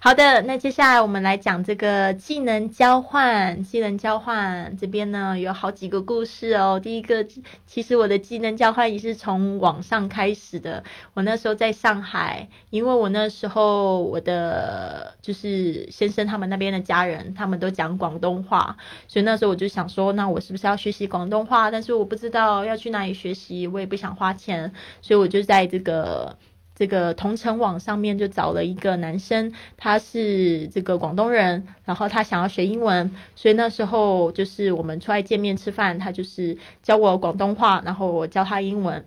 好的，那接下来我们来讲这个技能交换。技能交换这边呢有好几个故事哦。第一个，其实我的技能交换也是从网上开始的。我那时候在上海，因为我那时候我的就是先生他们那边的家人，他们都讲广东话，所以那时候我就想说，那我是不是要学习广东话？但是我不知道要去哪里学习，我也不想花钱，所以我就在这个。这个同城网上面就找了一个男生，他是这个广东人，然后他想要学英文，所以那时候就是我们出来见面吃饭，他就是教我广东话，然后我教他英文。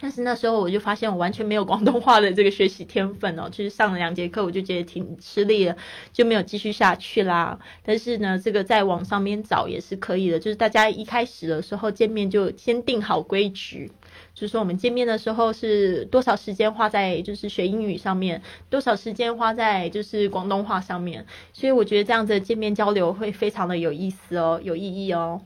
但是那时候我就发现我完全没有广东话的这个学习天分哦，就是上了两节课我就觉得挺吃力了，就没有继续下去啦。但是呢，这个在网上面找也是可以的，就是大家一开始的时候见面就先定好规矩，就是说我们见面的时候是多少时间花在就是学英语上面，多少时间花在就是广东话上面，所以我觉得这样子见面交流会非常的有意思哦，有意义哦。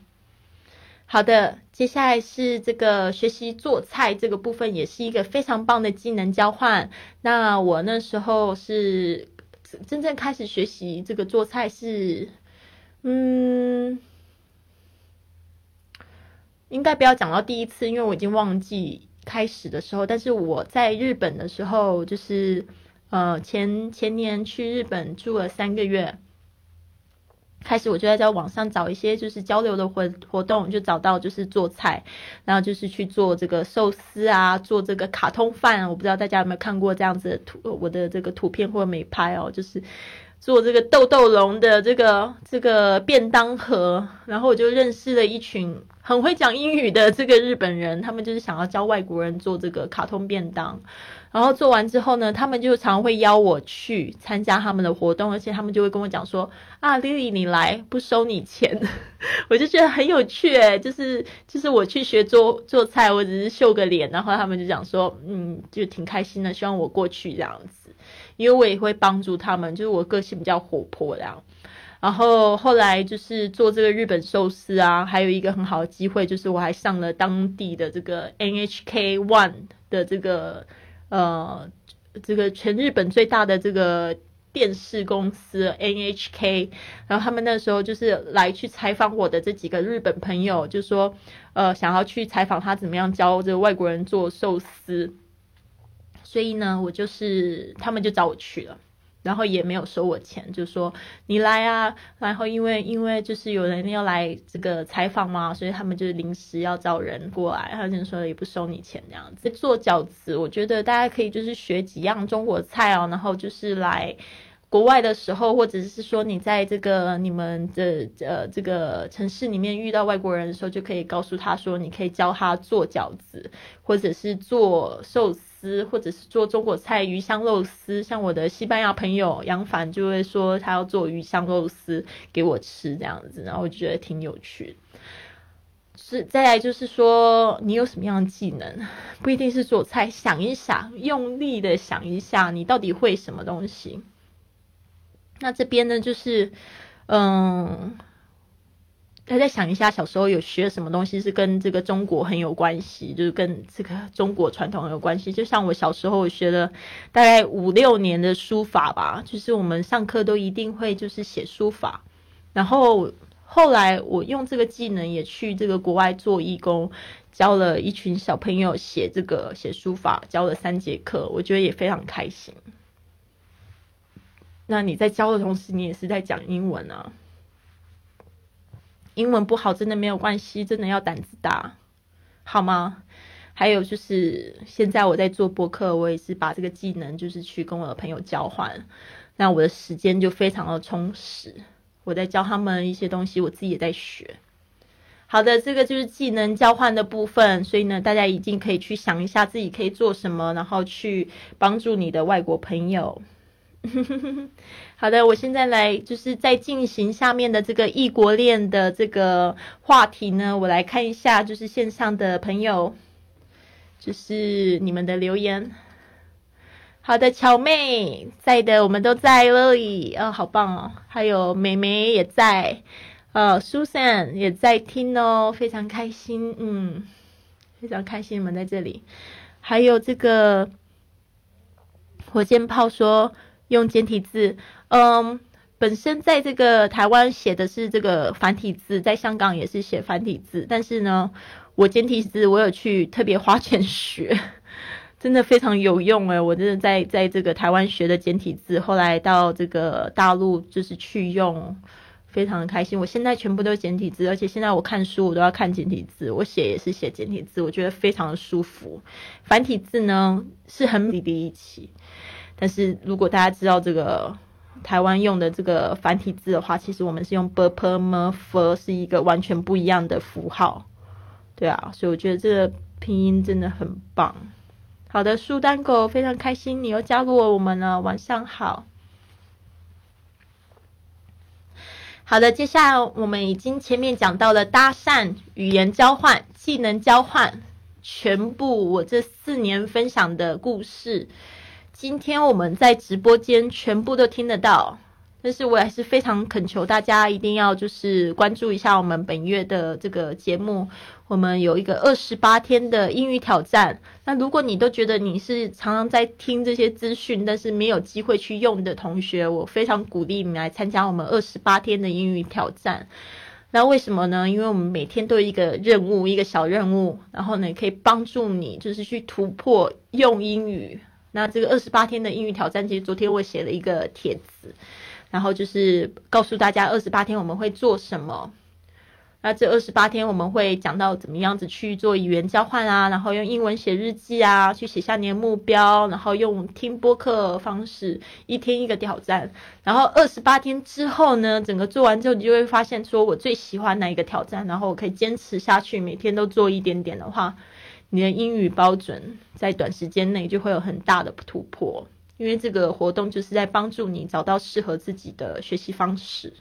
好的，接下来是这个学习做菜这个部分，也是一个非常棒的技能交换。那我那时候是真正开始学习这个做菜是，嗯，应该不要讲到第一次，因为我已经忘记开始的时候。但是我在日本的时候，就是呃前前年去日本住了三个月。开始我就在在网上找一些就是交流的活活动，就找到就是做菜，然后就是去做这个寿司啊，做这个卡通饭。我不知道大家有没有看过这样子的图，我的这个图片或美拍哦，就是做这个豆豆龙的这个这个便当盒。然后我就认识了一群很会讲英语的这个日本人，他们就是想要教外国人做这个卡通便当。然后做完之后呢，他们就常会邀我去参加他们的活动，而且他们就会跟我讲说：“啊，Lily，你来不收你钱。”我就觉得很有趣诶，就是就是我去学做做菜，我只是秀个脸，然后他们就讲说：“嗯，就挺开心的，希望我过去这样子，因为我也会帮助他们，就是我个性比较活泼这样。”然后后来就是做这个日本寿司啊，还有一个很好的机会，就是我还上了当地的这个 NHK One 的这个。呃，这个全日本最大的这个电视公司 NHK，然后他们那时候就是来去采访我的这几个日本朋友，就说呃想要去采访他怎么样教这个外国人做寿司，所以呢，我就是他们就找我去了。然后也没有收我钱，就说你来啊。然后因为因为就是有人要来这个采访嘛，所以他们就是临时要找人过来，他就说也不收你钱这样子。做饺子，我觉得大家可以就是学几样中国菜哦，然后就是来国外的时候，或者是说你在这个你们的呃这个城市里面遇到外国人的时候，就可以告诉他说，你可以教他做饺子，或者是做寿司。丝或者是做中国菜鱼香肉丝，像我的西班牙朋友杨凡就会说他要做鱼香肉丝给我吃这样子，然后我觉得挺有趣。是再来就是说你有什么样的技能，不一定是做菜，想一想，用力的想一下，你到底会什么东西？那这边呢就是嗯。大家想一下，小时候有学什么东西是跟这个中国很有关系，就是跟这个中国传统很有关系。就像我小时候学了大概五六年的书法吧，就是我们上课都一定会就是写书法。然后后来我用这个技能也去这个国外做义工，教了一群小朋友写这个写书法，教了三节课，我觉得也非常开心。那你在教的同时，你也是在讲英文啊。英文不好真的没有关系，真的要胆子大，好吗？还有就是现在我在做播客，我也是把这个技能就是去跟我的朋友交换，那我的时间就非常的充实。我在教他们一些东西，我自己也在学。好的，这个就是技能交换的部分，所以呢，大家一定可以去想一下自己可以做什么，然后去帮助你的外国朋友。好的，我现在来就是在进行下面的这个异国恋的这个话题呢。我来看一下，就是线上的朋友，就是你们的留言。好的，乔妹在的，我们都在这里，哦，好棒哦！还有美美也在，呃，Susan 也在听哦，非常开心，嗯，非常开心你们在这里。还有这个火箭炮说。用简体字，嗯，本身在这个台湾写的是这个繁体字，在香港也是写繁体字，但是呢，我简体字我有去特别花钱学，真的非常有用诶，我真的在在这个台湾学的简体字，后来到这个大陆就是去用，非常的开心。我现在全部都是简体字，而且现在我看书我都要看简体字，我写也是写简体字，我觉得非常的舒服。繁体字呢是很理理一起。但是如果大家知道这个台湾用的这个繁体字的话，其实我们是用 b p m f 是一个完全不一样的符号，对啊，所以我觉得这个拼音真的很棒。好的，苏丹狗非常开心，你又加入我们了，晚上好。好的，接下来我们已经前面讲到了搭讪、语言交换、技能交换，全部我这四年分享的故事，今天我们在直播间全部都听得到。但是我还是非常恳求大家一定要就是关注一下我们本月的这个节目，我们有一个二十八天的英语挑战。那如果你都觉得你是常常在听这些资讯，但是没有机会去用的同学，我非常鼓励你来参加我们二十八天的英语挑战。那为什么呢？因为我们每天都有一个任务，一个小任务，然后呢可以帮助你就是去突破用英语。那这个二十八天的英语挑战，其实昨天我写了一个帖子。然后就是告诉大家，二十八天我们会做什么。那这二十八天我们会讲到怎么样子去做语言交换啊，然后用英文写日记啊，去写下你的目标，然后用听播客方式，一天一个挑战。然后二十八天之后呢，整个做完之后，你就会发现说我最喜欢哪一个挑战，然后我可以坚持下去，每天都做一点点的话，你的英语标准在短时间内就会有很大的突破。因为这个活动就是在帮助你找到适合自己的学习方式。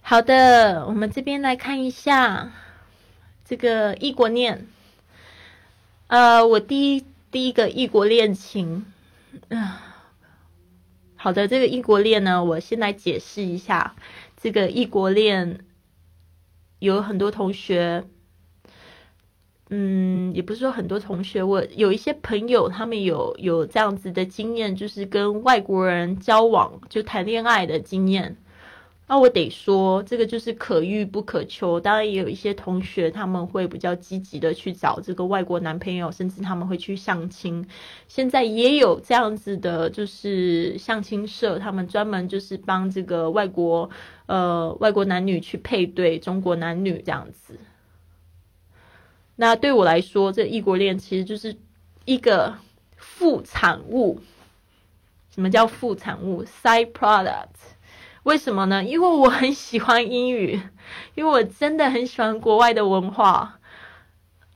好的，我们这边来看一下这个异国恋。呃，我第一第一个异国恋情，啊，好的，这个异国恋呢，我先来解释一下。这个异国恋有很多同学。嗯，也不是说很多同学，我有一些朋友，他们有有这样子的经验，就是跟外国人交往，就谈恋爱的经验。那我得说，这个就是可遇不可求。当然，也有一些同学他们会比较积极的去找这个外国男朋友，甚至他们会去相亲。现在也有这样子的，就是相亲社，他们专门就是帮这个外国呃外国男女去配对中国男女这样子。那对我来说，这异国恋其实就是一个副产物。什么叫副产物？Side product？为什么呢？因为我很喜欢英语，因为我真的很喜欢国外的文化。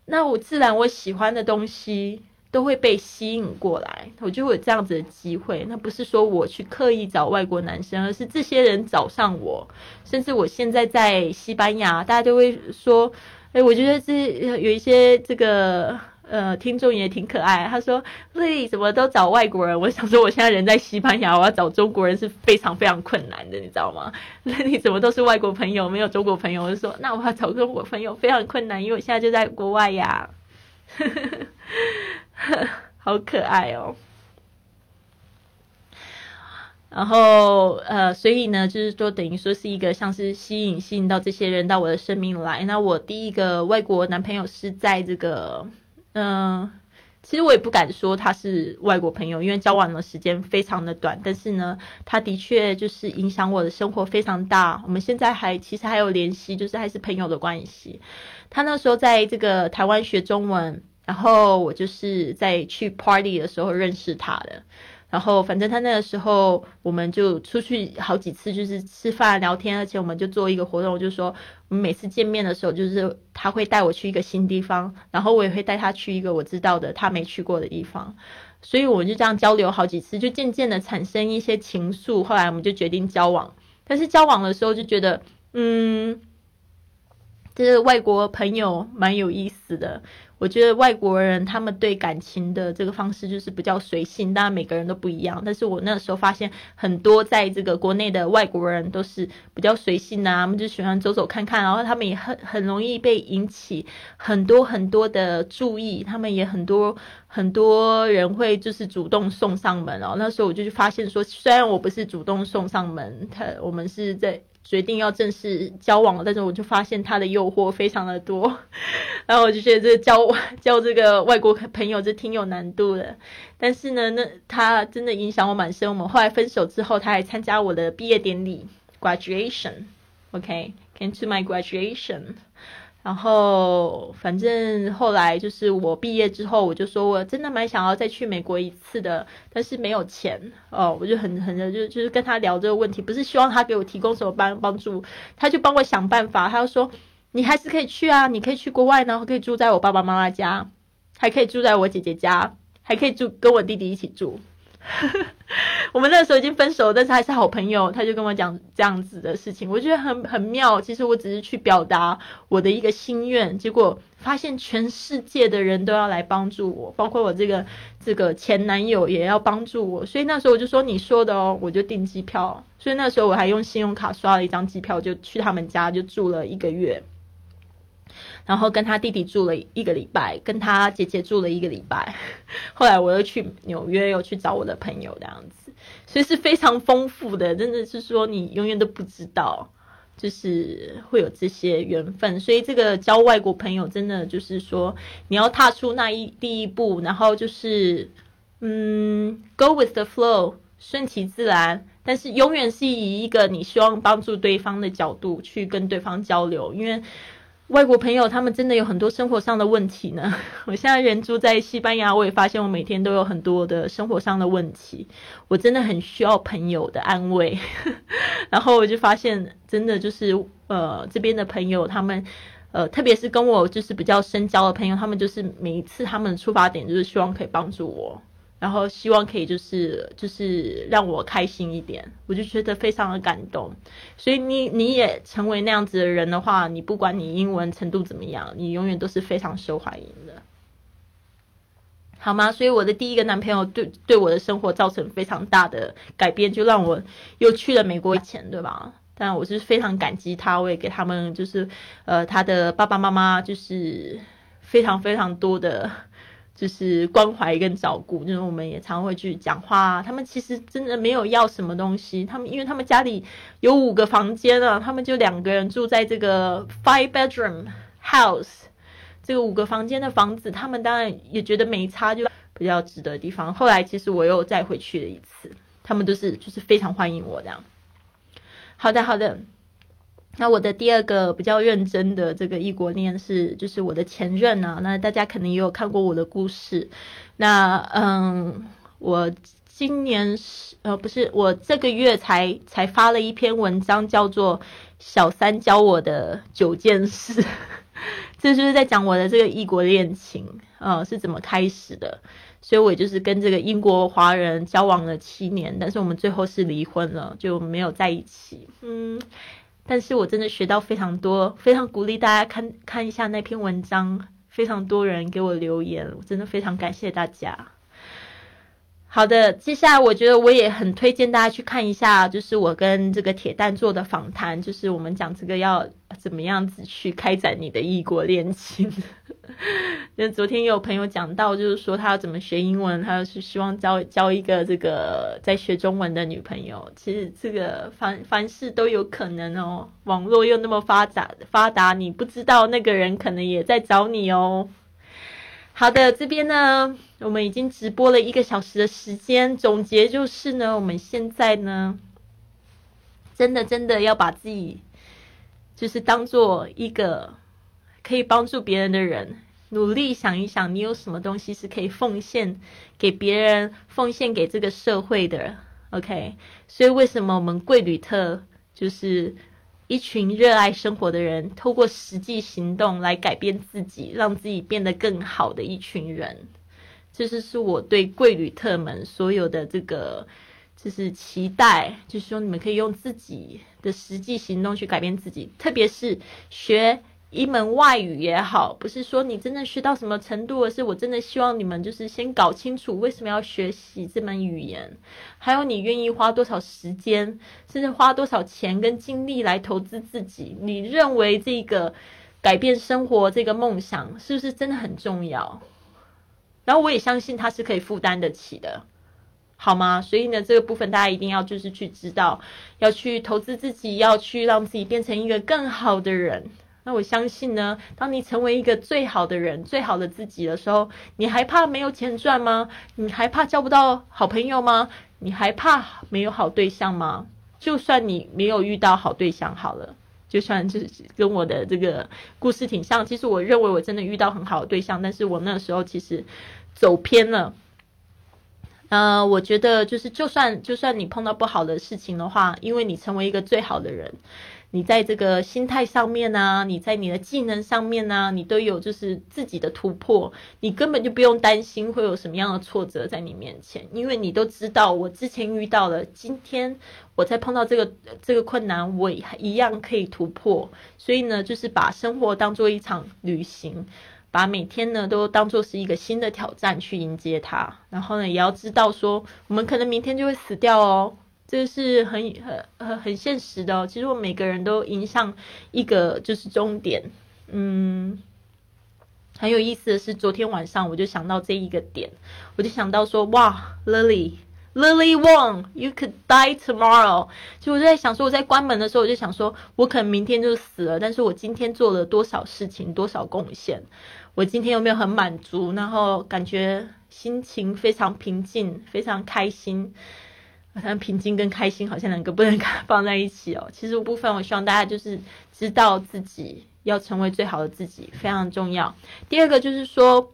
那我自然我喜欢的东西都会被吸引过来，我就会有这样子的机会。那不是说我去刻意找外国男生，而是这些人找上我。甚至我现在在西班牙，大家都会说。哎，我觉得这有一些这个呃听众也挺可爱。他说：“丽丽怎么都找外国人？”我想说，我现在人在西班牙，我要找中国人是非常非常困难的，你知道吗？丽丽怎么都是外国朋友，没有中国朋友？我就说：“那我要找中国朋友非常困难，因为我现在就在国外呀。” 好可爱哦。然后，呃，所以呢，就是说，等于说是一个像是吸引吸引到这些人到我的生命来。那我第一个外国男朋友是在这个，嗯，其实我也不敢说他是外国朋友，因为交往的时间非常的短。但是呢，他的确就是影响我的生活非常大。我们现在还其实还有联系，就是还是朋友的关系。他那时候在这个台湾学中文，然后我就是在去 party 的时候认识他的。然后，反正他那个时候，我们就出去好几次，就是吃饭聊天，而且我们就做一个活动，就是说，我们每次见面的时候，就是他会带我去一个新地方，然后我也会带他去一个我知道的他没去过的地方，所以我们就这样交流好几次，就渐渐的产生一些情愫。后来我们就决定交往，但是交往的时候就觉得，嗯，这个外国朋友蛮有意思的。我觉得外国人他们对感情的这个方式就是比较随性，当然每个人都不一样。但是我那时候发现很多在这个国内的外国人都是比较随性的，他们就喜欢走走看看，然后他们也很很容易被引起很多很多的注意，他们也很多很多人会就是主动送上门哦。那时候我就发现说，虽然我不是主动送上门，他我们是在。决定要正式交往了，但是我就发现他的诱惑非常的多，然后我就觉得这交 交这个外国朋友这挺有难度的。但是呢，那他真的影响我蛮深。我们后来分手之后，他还参加我的毕业典礼 （graduation），OK，came to my graduation。然后，反正后来就是我毕业之后，我就说我真的蛮想要再去美国一次的，但是没有钱哦，我就很很就就是跟他聊这个问题，不是希望他给我提供什么帮帮助，他就帮我想办法，他就说你还是可以去啊，你可以去国外呢，可以住在我爸爸妈妈家，还可以住在我姐姐家，还可以住跟我弟弟一起住。我们那时候已经分手，但是还是好朋友。他就跟我讲这样子的事情，我觉得很很妙。其实我只是去表达我的一个心愿，结果发现全世界的人都要来帮助我，包括我这个这个前男友也要帮助我。所以那时候我就说你说的哦，我就订机票。所以那时候我还用信用卡刷了一张机票，就去他们家就住了一个月。然后跟他弟弟住了一个礼拜，跟他姐姐住了一个礼拜。后来我又去纽约，又去找我的朋友，这样子，所以是非常丰富的。真的是说，你永远都不知道，就是会有这些缘分。所以这个交外国朋友，真的就是说，你要踏出那一第一步，然后就是嗯，go with the flow，顺其自然。但是永远是以一个你希望帮助对方的角度去跟对方交流，因为。外国朋友他们真的有很多生活上的问题呢。我现在人住在西班牙，我也发现我每天都有很多的生活上的问题，我真的很需要朋友的安慰。然后我就发现，真的就是呃这边的朋友，他们呃特别是跟我就是比较深交的朋友，他们就是每一次他们的出发点就是希望可以帮助我。然后希望可以就是就是让我开心一点，我就觉得非常的感动。所以你你也成为那样子的人的话，你不管你英文程度怎么样，你永远都是非常受欢迎的，好吗？所以我的第一个男朋友对对我的生活造成非常大的改变，就让我又去了美国以前，对吧？但我是非常感激他，我也给他们就是呃他的爸爸妈妈就是非常非常多的。就是关怀跟照顾，就是我们也常会去讲话。他们其实真的没有要什么东西，他们因为他们家里有五个房间啊，他们就两个人住在这个 five bedroom house 这个五个房间的房子，他们当然也觉得没差，就比较值得的地方。后来其实我又再回去了一次，他们都是就是非常欢迎我这样。好的，好的。那我的第二个比较认真的这个异国恋是，就是我的前任啊。那大家可能也有看过我的故事。那嗯，我今年是呃不是，我这个月才才发了一篇文章，叫做《小三教我的九件事》，这就是在讲我的这个异国恋情呃是怎么开始的。所以我就是跟这个英国华人交往了七年，但是我们最后是离婚了，就没有在一起。嗯。但是我真的学到非常多，非常鼓励大家看看一下那篇文章，非常多人给我留言，我真的非常感谢大家。好的，接下来我觉得我也很推荐大家去看一下，就是我跟这个铁蛋做的访谈，就是我们讲这个要怎么样子去开展你的异国恋情。那昨天有朋友讲到，就是说他要怎么学英文，他是希望交交一个这个在学中文的女朋友。其实这个凡凡事都有可能哦，网络又那么发达发达，你不知道那个人可能也在找你哦。好的，这边呢，我们已经直播了一个小时的时间，总结就是呢，我们现在呢，真的真的要把自己，就是当做一个可以帮助别人的人，努力想一想，你有什么东西是可以奉献给别人、奉献给这个社会的，OK？所以为什么我们贵旅特就是？一群热爱生活的人，透过实际行动来改变自己，让自己变得更好的一群人，这是是我对贵旅特们所有的这个，就是期待，就是说你们可以用自己的实际行动去改变自己，特别是学。一门外语也好，不是说你真的学到什么程度，而是我真的希望你们就是先搞清楚为什么要学习这门语言，还有你愿意花多少时间，甚至花多少钱跟精力来投资自己。你认为这个改变生活这个梦想是不是真的很重要？然后我也相信他是可以负担得起的，好吗？所以呢，这个部分大家一定要就是去知道，要去投资自己，要去让自己变成一个更好的人。那我相信呢，当你成为一个最好的人、最好的自己的时候，你还怕没有钱赚吗？你还怕交不到好朋友吗？你还怕没有好对象吗？就算你没有遇到好对象，好了，就算就是跟我的这个故事挺像。其实我认为我真的遇到很好的对象，但是我那时候其实走偏了。呃，我觉得就是就算就算你碰到不好的事情的话，因为你成为一个最好的人。你在这个心态上面呢，你在你的技能上面呢，你都有就是自己的突破，你根本就不用担心会有什么样的挫折在你面前，因为你都知道我之前遇到了，今天我在碰到这个这个困难，我也一样可以突破。所以呢，就是把生活当做一场旅行，把每天呢都当做是一个新的挑战去迎接它。然后呢，也要知道说，我们可能明天就会死掉哦。这是很很很很现实的哦。其实我每个人都迎向一个就是终点。嗯，很有意思的是，昨天晚上我就想到这一个点，我就想到说，哇，Lily，Lily Wong，you could die tomorrow。就我就在想说，我在关门的时候，我就想说，我可能明天就死了，但是我今天做了多少事情，多少贡献，我今天有没有很满足？然后感觉心情非常平静，非常开心。好像平静跟开心好像两个不能放在一起哦。其实部分我希望大家就是知道自己要成为最好的自己，非常重要。第二个就是说。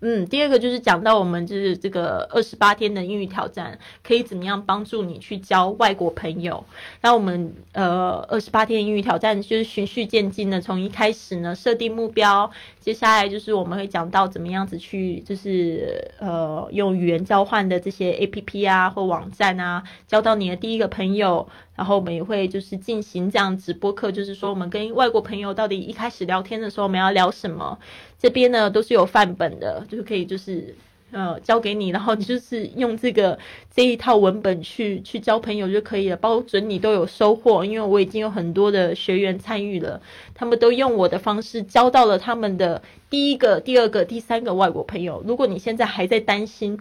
嗯，第二个就是讲到我们就是这个二十八天的英语挑战，可以怎么样帮助你去交外国朋友？那我们呃二十八天英语挑战就是循序渐进的，从一开始呢设定目标，接下来就是我们会讲到怎么样子去就是呃用语言交换的这些 A P P 啊或网站啊，交到你的第一个朋友。然后我们也会就是进行这样直播课，就是说我们跟外国朋友到底一开始聊天的时候我们要聊什么？这边呢都是有范本的，就是可以就是呃交给你，然后你就是用这个这一套文本去 去交朋友就可以了，包准你都有收获。因为我已经有很多的学员参与了，他们都用我的方式交到了他们的第一个、第二个、第三个外国朋友。如果你现在还在担心，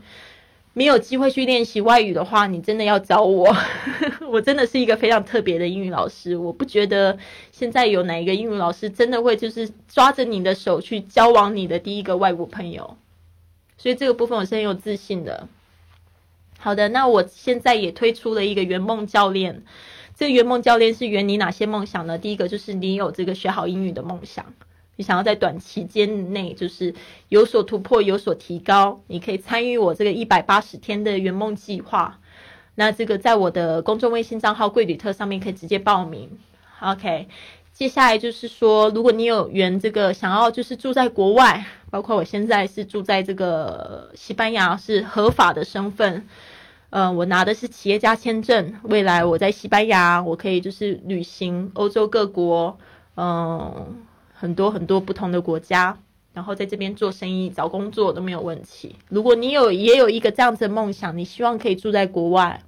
没有机会去练习外语的话，你真的要找我。我真的是一个非常特别的英语老师。我不觉得现在有哪一个英语老师真的会就是抓着你的手去交往你的第一个外国朋友。所以这个部分我是很有自信的。好的，那我现在也推出了一个圆梦教练。这个圆梦教练是圆你哪些梦想呢？第一个就是你有这个学好英语的梦想。你想要在短期间内就是有所突破、有所提高，你可以参与我这个一百八十天的圆梦计划。那这个在我的公众微信账号“贵旅特”上面可以直接报名。OK，接下来就是说，如果你有缘这个想要就是住在国外，包括我现在是住在这个西班牙，是合法的身份。呃，我拿的是企业家签证，未来我在西班牙，我可以就是旅行欧洲各国，嗯。很多很多不同的国家，然后在这边做生意、找工作都没有问题。如果你有也有一个这样子的梦想，你希望可以住在国外，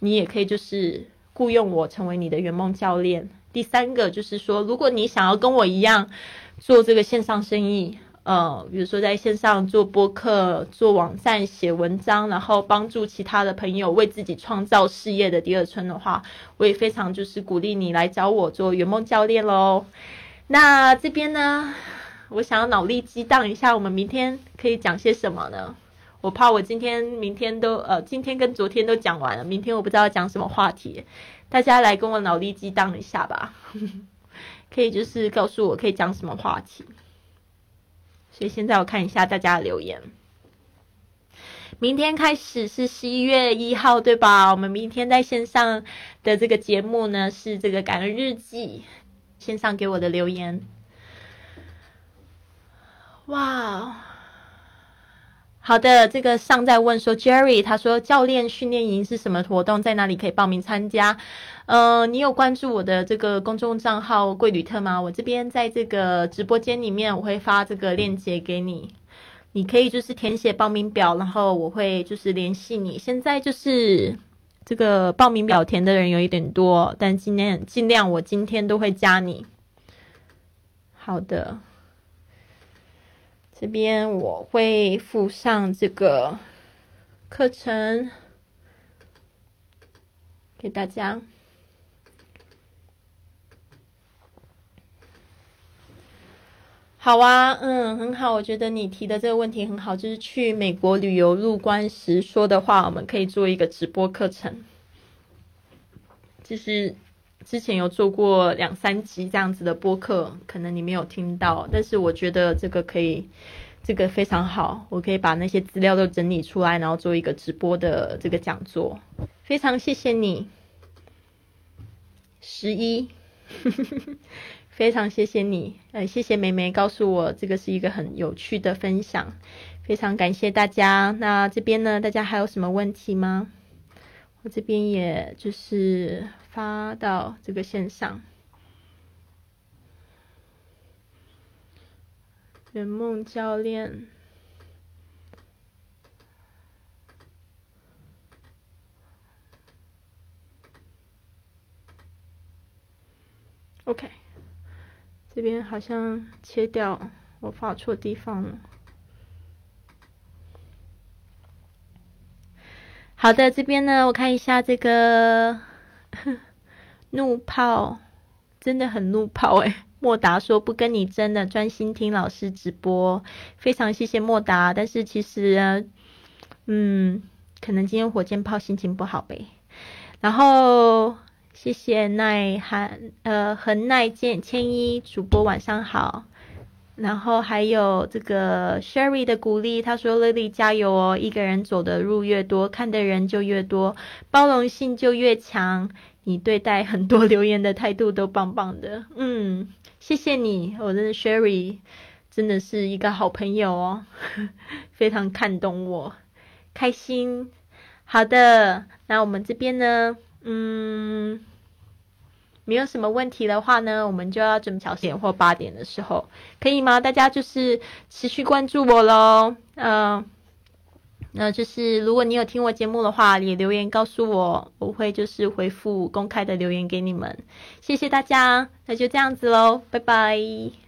你也可以就是雇佣我成为你的圆梦教练。第三个就是说，如果你想要跟我一样做这个线上生意，呃，比如说在线上做播客、做网站、写文章，然后帮助其他的朋友为自己创造事业的第二春的话，我也非常就是鼓励你来找我做圆梦教练喽。那这边呢，我想要脑力激荡一下，我们明天可以讲些什么呢？我怕我今天、明天都呃，今天跟昨天都讲完了，明天我不知道讲什么话题，大家来跟我脑力激荡一下吧。可以就是告诉我可以讲什么话题。所以现在我看一下大家的留言。明天开始是十一月一号，对吧？我们明天在线上的这个节目呢是这个感恩日记。线上给我的留言，哇，好的，这个上在问说，Jerry，他说教练训练营是什么活动，在哪里可以报名参加？呃，你有关注我的这个公众账号贵旅特吗？我这边在这个直播间里面，我会发这个链接给你，你可以就是填写报名表，然后我会就是联系你。现在就是。这个报名表填的人有一点多，但今天尽量我今天都会加你。好的，这边我会附上这个课程给大家。好啊，嗯，很好，我觉得你提的这个问题很好，就是去美国旅游入关时说的话，我们可以做一个直播课程，就是之前有做过两三集这样子的播客，可能你没有听到，但是我觉得这个可以，这个非常好，我可以把那些资料都整理出来，然后做一个直播的这个讲座。非常谢谢你，十一，非常谢谢你，呃，谢谢梅梅告诉我这个是一个很有趣的分享，非常感谢大家。那这边呢，大家还有什么问题吗？我这边也就是发到这个线上。圆梦教练，OK，这边好像切掉，我发错地方了。好的，这边呢，我看一下这个 怒炮，真的很怒炮诶莫达说不跟你争了，专心听老师直播，非常谢谢莫达。但是其实，嗯，可能今天火箭炮心情不好呗。然后谢谢耐寒呃恒耐见千一主播晚上好。然后还有这个 Sherry 的鼓励，他说：“Lily 加油哦！一个人走的路越多，看的人就越多，包容性就越强。你对待很多留言的态度都棒棒的，嗯，谢谢你，我真的 Sherry 真的是一个好朋友哦，非常看懂我，开心。好的，那我们这边呢，嗯。”没有什么问题的话呢，我们就要准备点或八点的时候，可以吗？大家就是持续关注我喽，嗯，那就是如果你有听我节目的话，也留言告诉我，我会就是回复公开的留言给你们。谢谢大家，那就这样子喽，拜拜。